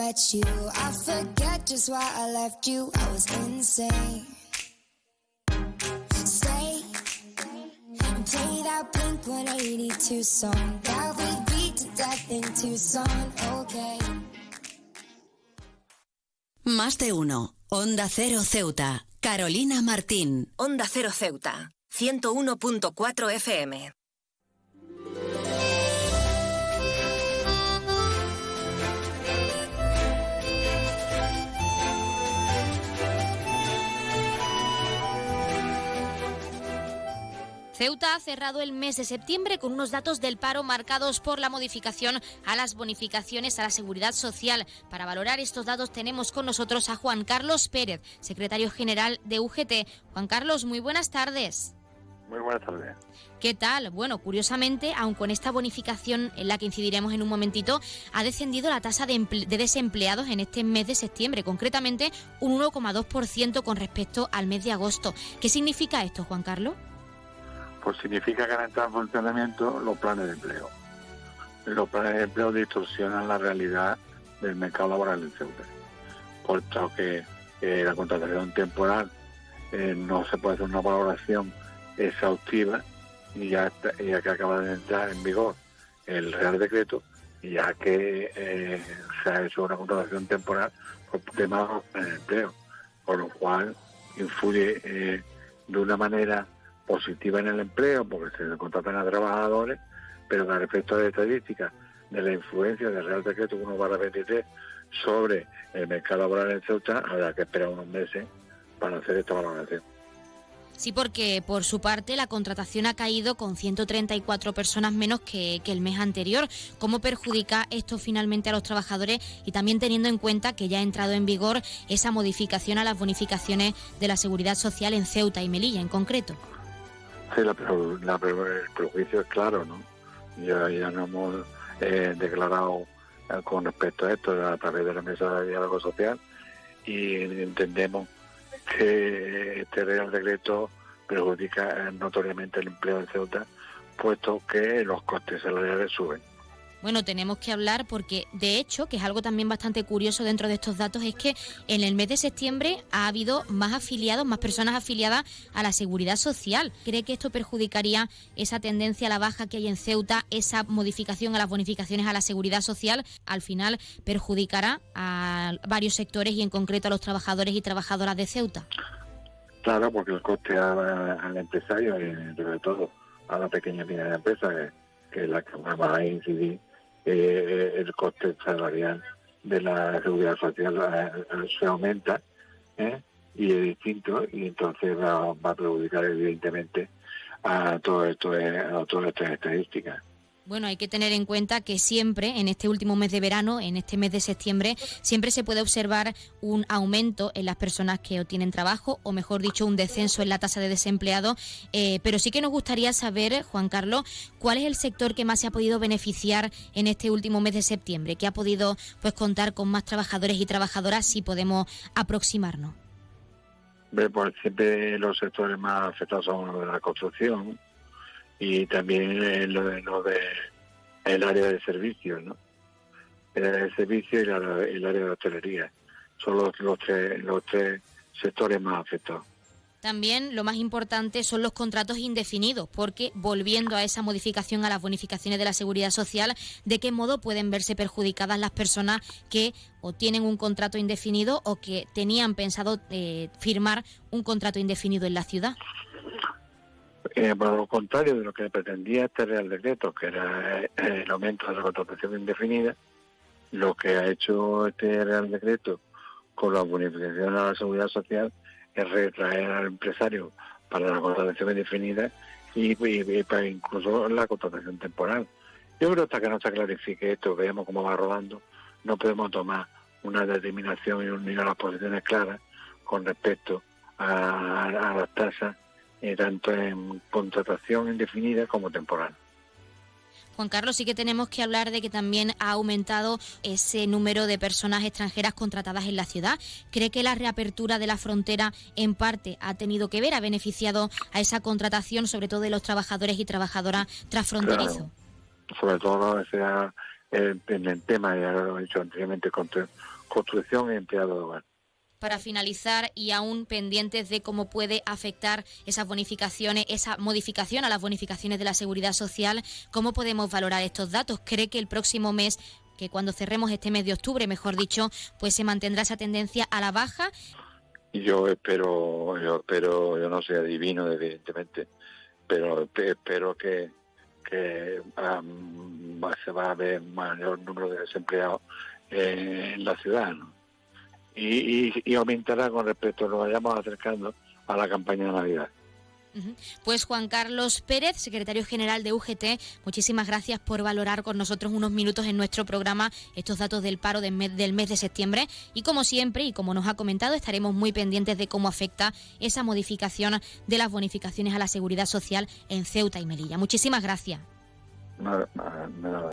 met you. I forget just why I left you. I was insane. Stay and play that Blink 182 song that we beat to death in Tucson. Okay. Más de uno. Onda Cero Ceuta. Carolina Martín. Onda Cero Ceuta, 101.4 FM. Ceuta ha cerrado el mes de septiembre con unos datos del paro marcados por la modificación a las bonificaciones a la seguridad social. Para valorar estos datos tenemos con nosotros a Juan Carlos Pérez, secretario general de UGT. Juan Carlos, muy buenas tardes. Muy buenas tardes. ¿Qué tal? Bueno, curiosamente, aun con esta bonificación en la que incidiremos en un momentito, ha descendido la tasa de, de desempleados en este mes de septiembre, concretamente un 1,2% con respecto al mes de agosto. ¿Qué significa esto, Juan Carlos? Pues significa que han entrado en funcionamiento los planes de empleo. Los planes de empleo distorsionan la realidad del mercado laboral en Ceuta, puesto que eh, la contratación temporal eh, no se puede hacer una valoración exhaustiva y ya, está- ya que acaba de entrar en vigor el Real Decreto ya que eh, se ha hecho una contratación temporal por temas de empleo, con lo cual influye eh, de una manera positiva en el empleo porque se contratan a trabajadores, pero con respecto a las estadísticas de la influencia del Real Decreto 1 23 sobre el mercado laboral en Ceuta, habrá que esperar unos meses para hacer esta valoración. Sí, porque por su parte la contratación ha caído con 134 personas menos que el mes anterior. ¿Cómo perjudica esto finalmente a los trabajadores y también teniendo en cuenta que ya ha entrado en vigor esa modificación a las bonificaciones de la seguridad social en Ceuta y Melilla en concreto? Sí, la, el prejuicio es claro, ¿no? Ya, nos hemos eh, declarado eh, con respecto a esto a través de la mesa de diálogo social y entendemos que este Real Decreto perjudica eh, notoriamente el empleo en Ceuta, puesto que los costes salariales suben. Bueno, tenemos que hablar porque, de hecho, que es algo también bastante curioso dentro de estos datos, es que en el mes de septiembre ha habido más afiliados, más personas afiliadas a la seguridad social. ¿Cree que esto perjudicaría esa tendencia a la baja que hay en Ceuta, esa modificación a las bonificaciones a la seguridad social? Al final perjudicará a varios sectores y en concreto a los trabajadores y trabajadoras de Ceuta. Claro, porque el coste al empresario y sobre todo a la pequeña y mediana empresa, que es la que más va a incidir, eh, el coste salarial de la seguridad social eh, se aumenta ¿eh? y es distinto y entonces va, va a perjudicar evidentemente a todo esto, eh, a todas estas estadísticas. Bueno, hay que tener en cuenta que siempre, en este último mes de verano, en este mes de septiembre, siempre se puede observar un aumento en las personas que obtienen trabajo, o mejor dicho, un descenso en la tasa de desempleado. Eh, pero sí que nos gustaría saber, Juan Carlos, cuál es el sector que más se ha podido beneficiar en este último mes de septiembre, que ha podido pues contar con más trabajadores y trabajadoras, si podemos aproximarnos. Pues siempre los sectores más afectados son los de la construcción y también eh, lo de, lo de el área de servicios, ¿no? El área de servicios y la- el área de hostelería. Son los, los, tres, los tres sectores más afectados. También lo más importante son los contratos indefinidos, porque volviendo a esa modificación a las bonificaciones de la seguridad social, ¿de qué modo pueden verse perjudicadas las personas que o tienen un contrato indefinido o que tenían pensado eh, firmar un contrato indefinido en la ciudad? Eh, por lo contrario de lo que pretendía este Real Decreto, que era eh, el aumento de la contratación indefinida, lo que ha hecho este Real Decreto con la bonificación a la seguridad social es retraer al empresario para la contratación indefinida y, para incluso la contratación temporal. Yo creo que hasta que no se clarifique esto, veamos cómo va rodando, no podemos tomar una determinación y unir las posiciones claras con respecto a, a las tasas, eh, tanto en contratación indefinida como temporal. Juan Carlos, sí que tenemos que hablar de que también ha aumentado ese número de personas extranjeras contratadas en la ciudad. ¿Cree que la reapertura de la frontera en parte ha tenido que ver, ha beneficiado a esa contratación, sobre todo de los trabajadores y trabajadoras transfronterizos? Claro. Sobre todo sea, en el tema, ya lo he dicho anteriormente, constru- construcción y empleado de hogar. Para finalizar y aún pendientes de cómo puede afectar esas bonificaciones, esa modificación a las bonificaciones de la seguridad social, ¿cómo podemos valorar estos datos? ¿Cree que el próximo mes, que cuando cerremos este mes de octubre, mejor dicho, pues se mantendrá esa tendencia a la baja? Yo espero, yo espero, yo no soy adivino, evidentemente, pero pe- espero que, va- se va a ver mayor número de desempleados en la ciudad, ¿no? Y, y, y aumentará con respecto, nos vayamos acercando a la campaña de Navidad. Pues Juan Carlos Pérez, secretario general de UGT, muchísimas gracias por valorar con nosotros unos minutos en nuestro programa estos datos del paro del mes, del mes de septiembre. Y como siempre, y como nos ha comentado, estaremos muy pendientes de cómo afecta esa modificación de las bonificaciones a la seguridad social en Ceuta y Melilla. Muchísimas gracias. Nada, nada, nada.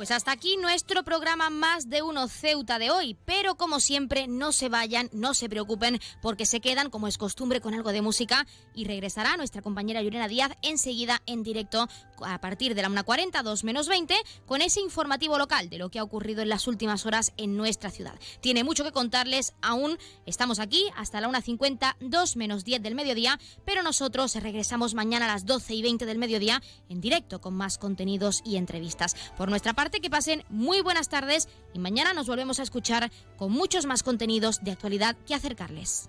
Pues hasta aquí nuestro programa Más de Uno Ceuta de hoy. Pero como siempre, no se vayan, no se preocupen, porque se quedan, como es costumbre, con algo de música y regresará nuestra compañera Yurena Díaz enseguida en directo a partir de la 1.40, 2 menos 20, con ese informativo local de lo que ha ocurrido en las últimas horas en nuestra ciudad. Tiene mucho que contarles aún. Estamos aquí hasta la 1.50, 2 menos 10 del mediodía, pero nosotros regresamos mañana a las 12 y 20 del mediodía en directo con más contenidos y entrevistas. Por nuestra parte, que pasen muy buenas tardes y mañana nos volvemos a escuchar con muchos más contenidos de actualidad que acercarles.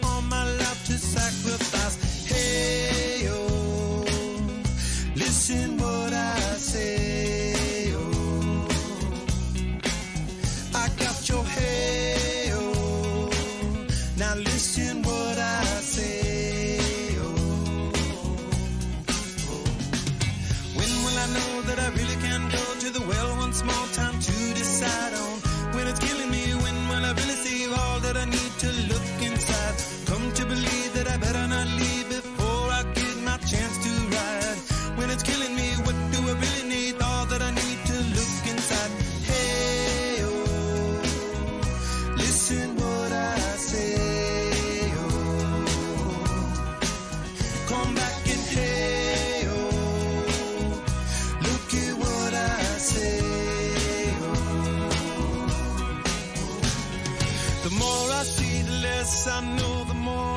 I know, the more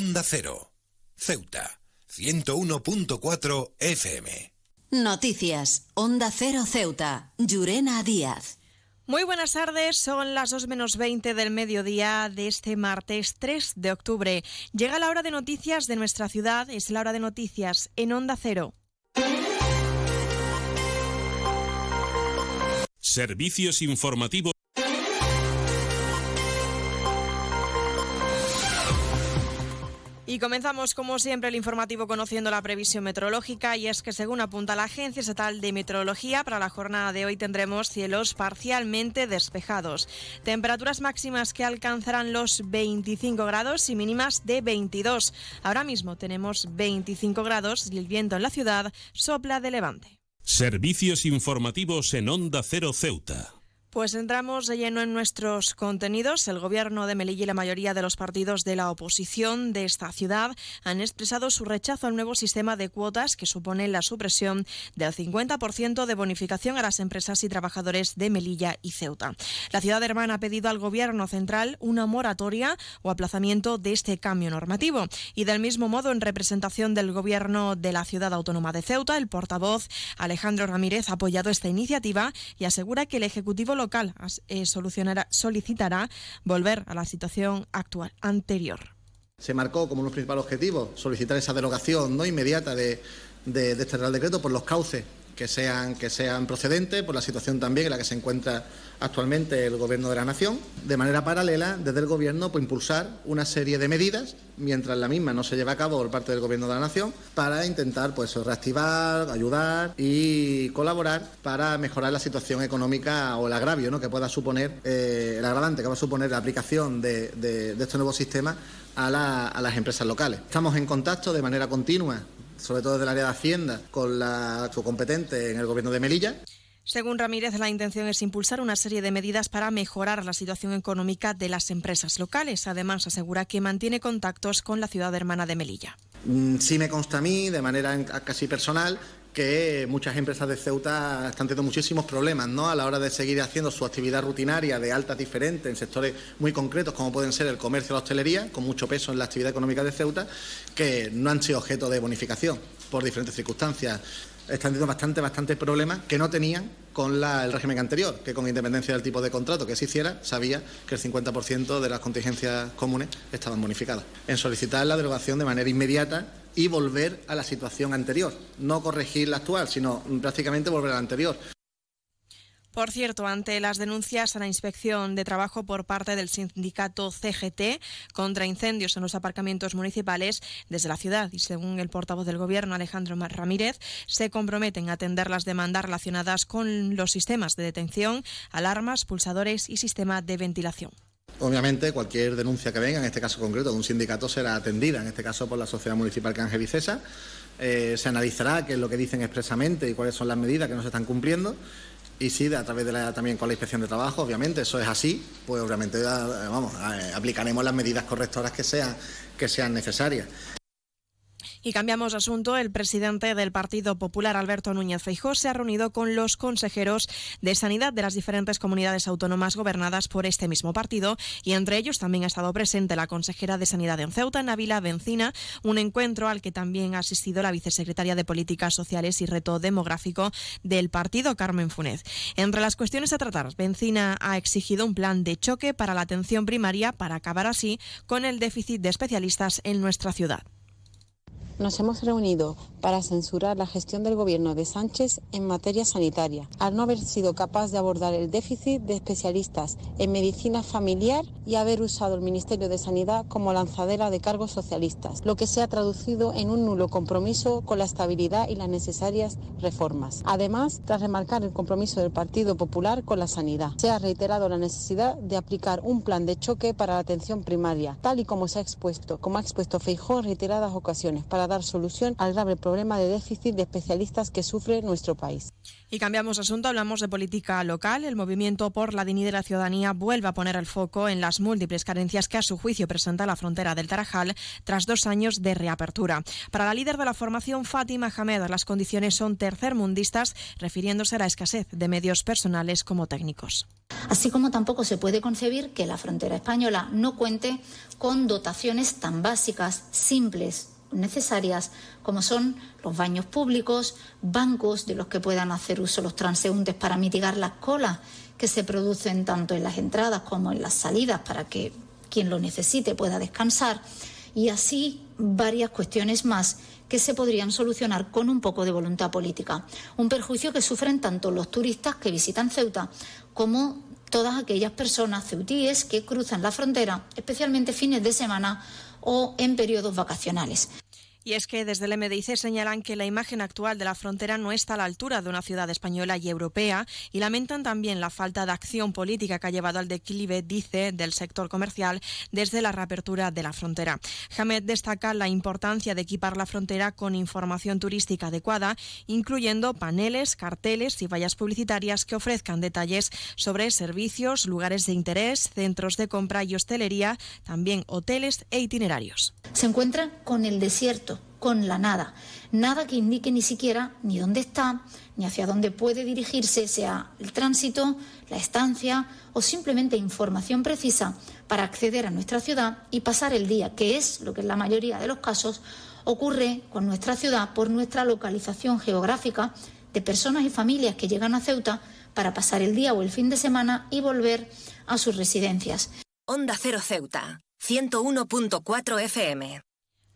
Onda Cero. Ceuta. 101.4 FM. Noticias. Onda Cero Ceuta. Llurena Díaz. Muy buenas tardes, son las 2 menos 20 del mediodía de este martes 3 de octubre. Llega la hora de noticias de nuestra ciudad, es la hora de noticias en Onda Cero. Servicios informativos. Y comenzamos, como siempre, el informativo conociendo la previsión meteorológica. Y es que, según apunta la Agencia Estatal de Meteorología, para la jornada de hoy tendremos cielos parcialmente despejados. Temperaturas máximas que alcanzarán los 25 grados y mínimas de 22. Ahora mismo tenemos 25 grados y el viento en la ciudad sopla de levante. Servicios informativos en Onda Cero Ceuta. Pues entramos de lleno en nuestros contenidos. El gobierno de Melilla y la mayoría de los partidos de la oposición de esta ciudad han expresado su rechazo al nuevo sistema de cuotas que supone la supresión del 50% de bonificación a las empresas y trabajadores de Melilla y Ceuta. La ciudad hermana ha pedido al gobierno central una moratoria o aplazamiento de este cambio normativo. Y del mismo modo, en representación del gobierno de la ciudad autónoma de Ceuta, el portavoz Alejandro Ramírez ha apoyado esta iniciativa y asegura que el Ejecutivo local eh, solucionará, solicitará volver a la situación actual, anterior. Se marcó como uno de los principales objetivos solicitar esa derogación no inmediata de, de, de este Real Decreto por los cauces que sean, que sean procedentes, por la situación también en la que se encuentra actualmente el Gobierno de la Nación. De manera paralela, desde el Gobierno, pues, impulsar una serie de medidas, mientras la misma no se lleva a cabo por parte del Gobierno de la Nación, para intentar pues, reactivar, ayudar y colaborar para mejorar la situación económica o el agravio ¿no? que pueda suponer, eh, el agravante que va a suponer la aplicación de, este nuevo sistema a las empresas locales. Estamos en contacto de manera continua sobre todo desde el área de Hacienda, con la su competente en el Gobierno de Melilla. Según Ramírez, la intención es impulsar una serie de medidas para mejorar la situación económica de las empresas locales. Además, asegura que mantiene contactos con la ciudad hermana de Melilla. Sí me consta a mí, de manera casi personal, que muchas empresas de Ceuta están teniendo muchísimos problemas ¿no? a la hora de seguir haciendo su actividad rutinaria de altas diferentes en sectores muy concretos como pueden ser el comercio y la hostelería, con mucho peso en la actividad económica de Ceuta, que no han sido objeto de bonificación por diferentes circunstancias. Están teniendo bastante, bastante problemas que no tenían con la, el régimen anterior, que con independencia del tipo de contrato que se hiciera, sabía que el 50% de las contingencias comunes estaban bonificadas. En solicitar la derogación de manera inmediata y volver a la situación anterior. No corregir la actual, sino prácticamente volver a la anterior. Por cierto, ante las denuncias a la inspección de trabajo por parte del sindicato CGT contra incendios en los aparcamientos municipales desde la ciudad y según el portavoz del Gobierno, Alejandro Ramírez, se comprometen a atender las demandas relacionadas con los sistemas de detención, alarmas, pulsadores y sistema de ventilación. Obviamente, cualquier denuncia que venga, en este caso concreto de un sindicato, será atendida, en este caso por la Sociedad Municipal Cángel Vicesa. Eh, se analizará qué es lo que dicen expresamente y cuáles son las medidas que no se están cumpliendo y sí, a través de la, también con la inspección de trabajo, obviamente, eso es así, pues obviamente vamos, aplicaremos las medidas correctoras que sean, que sean necesarias. Y cambiamos asunto. El presidente del Partido Popular, Alberto Núñez Feijó, se ha reunido con los consejeros de Sanidad de las diferentes comunidades autónomas gobernadas por este mismo partido y entre ellos también ha estado presente la consejera de Sanidad en Ceuta, Navila Bencina, un encuentro al que también ha asistido la vicesecretaria de Políticas Sociales y Reto Demográfico del partido, Carmen Funes. Entre las cuestiones a tratar, Bencina ha exigido un plan de choque para la atención primaria para acabar así con el déficit de especialistas en nuestra ciudad nos hemos reunido para censurar la gestión del gobierno de Sánchez en materia sanitaria, al no haber sido capaz de abordar el déficit de especialistas en medicina familiar y haber usado el Ministerio de Sanidad como lanzadera de cargos socialistas, lo que se ha traducido en un nulo compromiso con la estabilidad y las necesarias reformas. Además, tras remarcar el compromiso del Partido Popular con la sanidad, se ha reiterado la necesidad de aplicar un plan de choque para la atención primaria, tal y como se ha expuesto, como ha expuesto Feijó en reiteradas ocasiones, para dar solución al grave problema de déficit de especialistas que sufre nuestro país. Y cambiamos de asunto, hablamos de política local. El movimiento por la dignidad de la ciudadanía vuelve a poner el foco en las múltiples carencias que a su juicio presenta la frontera del Tarajal tras dos años de reapertura. Para la líder de la formación, Fátima Hamed, las condiciones son tercermundistas, refiriéndose a la escasez de medios personales como técnicos. Así como tampoco se puede concebir que la frontera española no cuente con dotaciones tan básicas, simples, necesarias, como son los baños públicos, bancos de los que puedan hacer uso los transeúntes para mitigar las colas que se producen tanto en las entradas como en las salidas para que quien lo necesite pueda descansar y así varias cuestiones más que se podrían solucionar con un poco de voluntad política. Un perjuicio que sufren tanto los turistas que visitan Ceuta como todas aquellas personas ceutíes que cruzan la frontera, especialmente fines de semana o en periodos vacacionales. Y es que desde el MDIC señalan que la imagen actual de la frontera no está a la altura de una ciudad española y europea y lamentan también la falta de acción política que ha llevado al declive, dice, del sector comercial desde la reapertura de la frontera. Hamed destaca la importancia de equipar la frontera con información turística adecuada, incluyendo paneles, carteles y vallas publicitarias que ofrezcan detalles sobre servicios, lugares de interés, centros de compra y hostelería, también hoteles e itinerarios. Se encuentra con el desierto con la nada. Nada que indique ni siquiera ni dónde está, ni hacia dónde puede dirigirse, sea el tránsito, la estancia o simplemente información precisa para acceder a nuestra ciudad y pasar el día, que es lo que en la mayoría de los casos ocurre con nuestra ciudad por nuestra localización geográfica de personas y familias que llegan a Ceuta para pasar el día o el fin de semana y volver a sus residencias. Onda Cero Ceuta, 101.4 FM.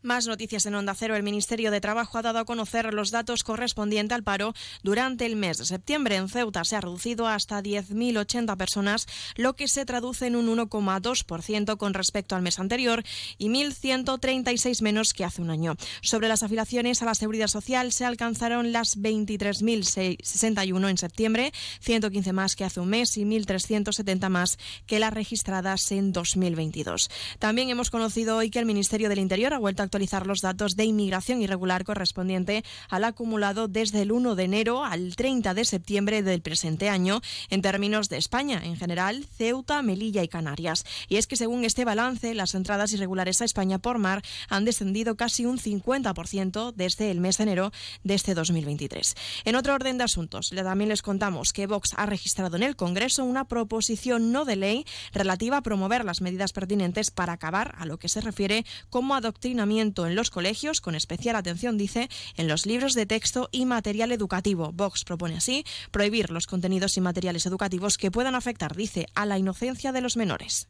Más noticias en Onda Cero. El Ministerio de Trabajo ha dado a conocer los datos correspondientes al paro durante el mes de septiembre. En Ceuta se ha reducido hasta 10.080 personas, lo que se traduce en un 1,2% con respecto al mes anterior y 1.136 menos que hace un año. Sobre las afiliaciones a la Seguridad Social se alcanzaron las 23.061 en septiembre, 115 más que hace un mes y 1.370 más que las registradas en 2022. También hemos conocido hoy que el Ministerio del Interior ha vuelto a actualizar los datos de inmigración irregular correspondiente al acumulado desde el 1 de enero al 30 de septiembre del presente año en términos de España, en general, Ceuta, Melilla y Canarias. Y es que según este balance, las entradas irregulares a España por mar han descendido casi un 50% desde el mes de enero de este 2023. En otro orden de asuntos, también les contamos que Vox ha registrado en el Congreso una proposición no de ley relativa a promover las medidas pertinentes para acabar a lo que se refiere como adoctrinamiento en los colegios, con especial atención, dice, en los libros de texto y material educativo. Vox propone así prohibir los contenidos y materiales educativos que puedan afectar, dice, a la inocencia de los menores.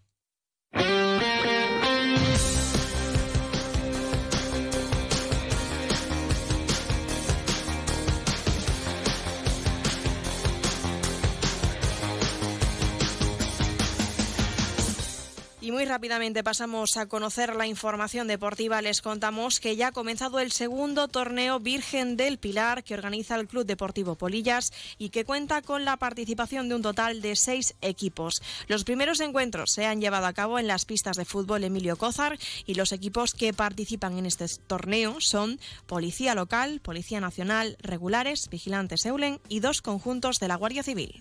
Muy rápidamente pasamos a conocer la información deportiva. Les contamos que ya ha comenzado el segundo torneo Virgen del Pilar que organiza el Club Deportivo Polillas y que cuenta con la participación de un total de seis equipos. Los primeros encuentros se han llevado a cabo en las pistas de fútbol Emilio Cózar y los equipos que participan en este torneo son Policía Local, Policía Nacional, Regulares, Vigilantes Eulen y dos conjuntos de la Guardia Civil.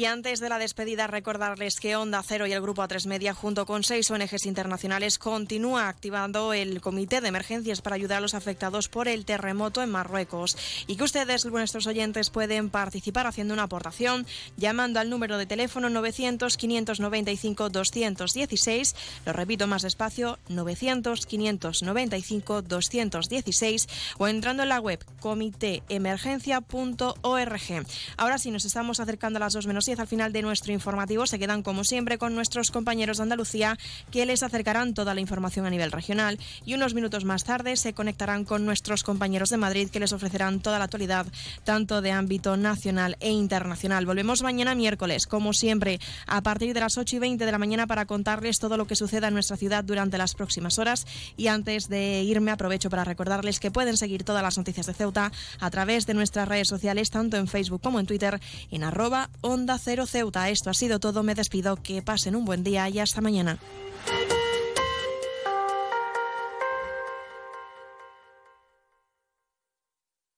Y antes de la despedida, recordarles que Onda Cero y el Grupo A3 Media, junto con seis ONGs internacionales, continúa activando el Comité de Emergencias para ayudar a los afectados por el terremoto en Marruecos. Y que ustedes, nuestros oyentes, pueden participar haciendo una aportación llamando al número de teléfono 900-595-216. Lo repito más despacio, 900-595-216 o entrando en la web comitéemergencia.org. Ahora sí, nos estamos acercando a las dos menos al final de nuestro informativo. Se quedan como siempre con nuestros compañeros de Andalucía que les acercarán toda la información a nivel regional. Y unos minutos más tarde se conectarán con nuestros compañeros de Madrid que les ofrecerán toda la actualidad tanto de ámbito nacional e internacional. Volvemos mañana miércoles, como siempre, a partir de las 8 y 20 de la mañana para contarles todo lo que suceda en nuestra ciudad durante las próximas horas. Y antes de irme aprovecho para recordarles que pueden seguir todas las noticias de Ceuta a través de nuestras redes sociales tanto en Facebook como en Twitter en arroba onda 0 Ceuta. Esto ha sido todo, me despido, que pasen un buen día y hasta mañana.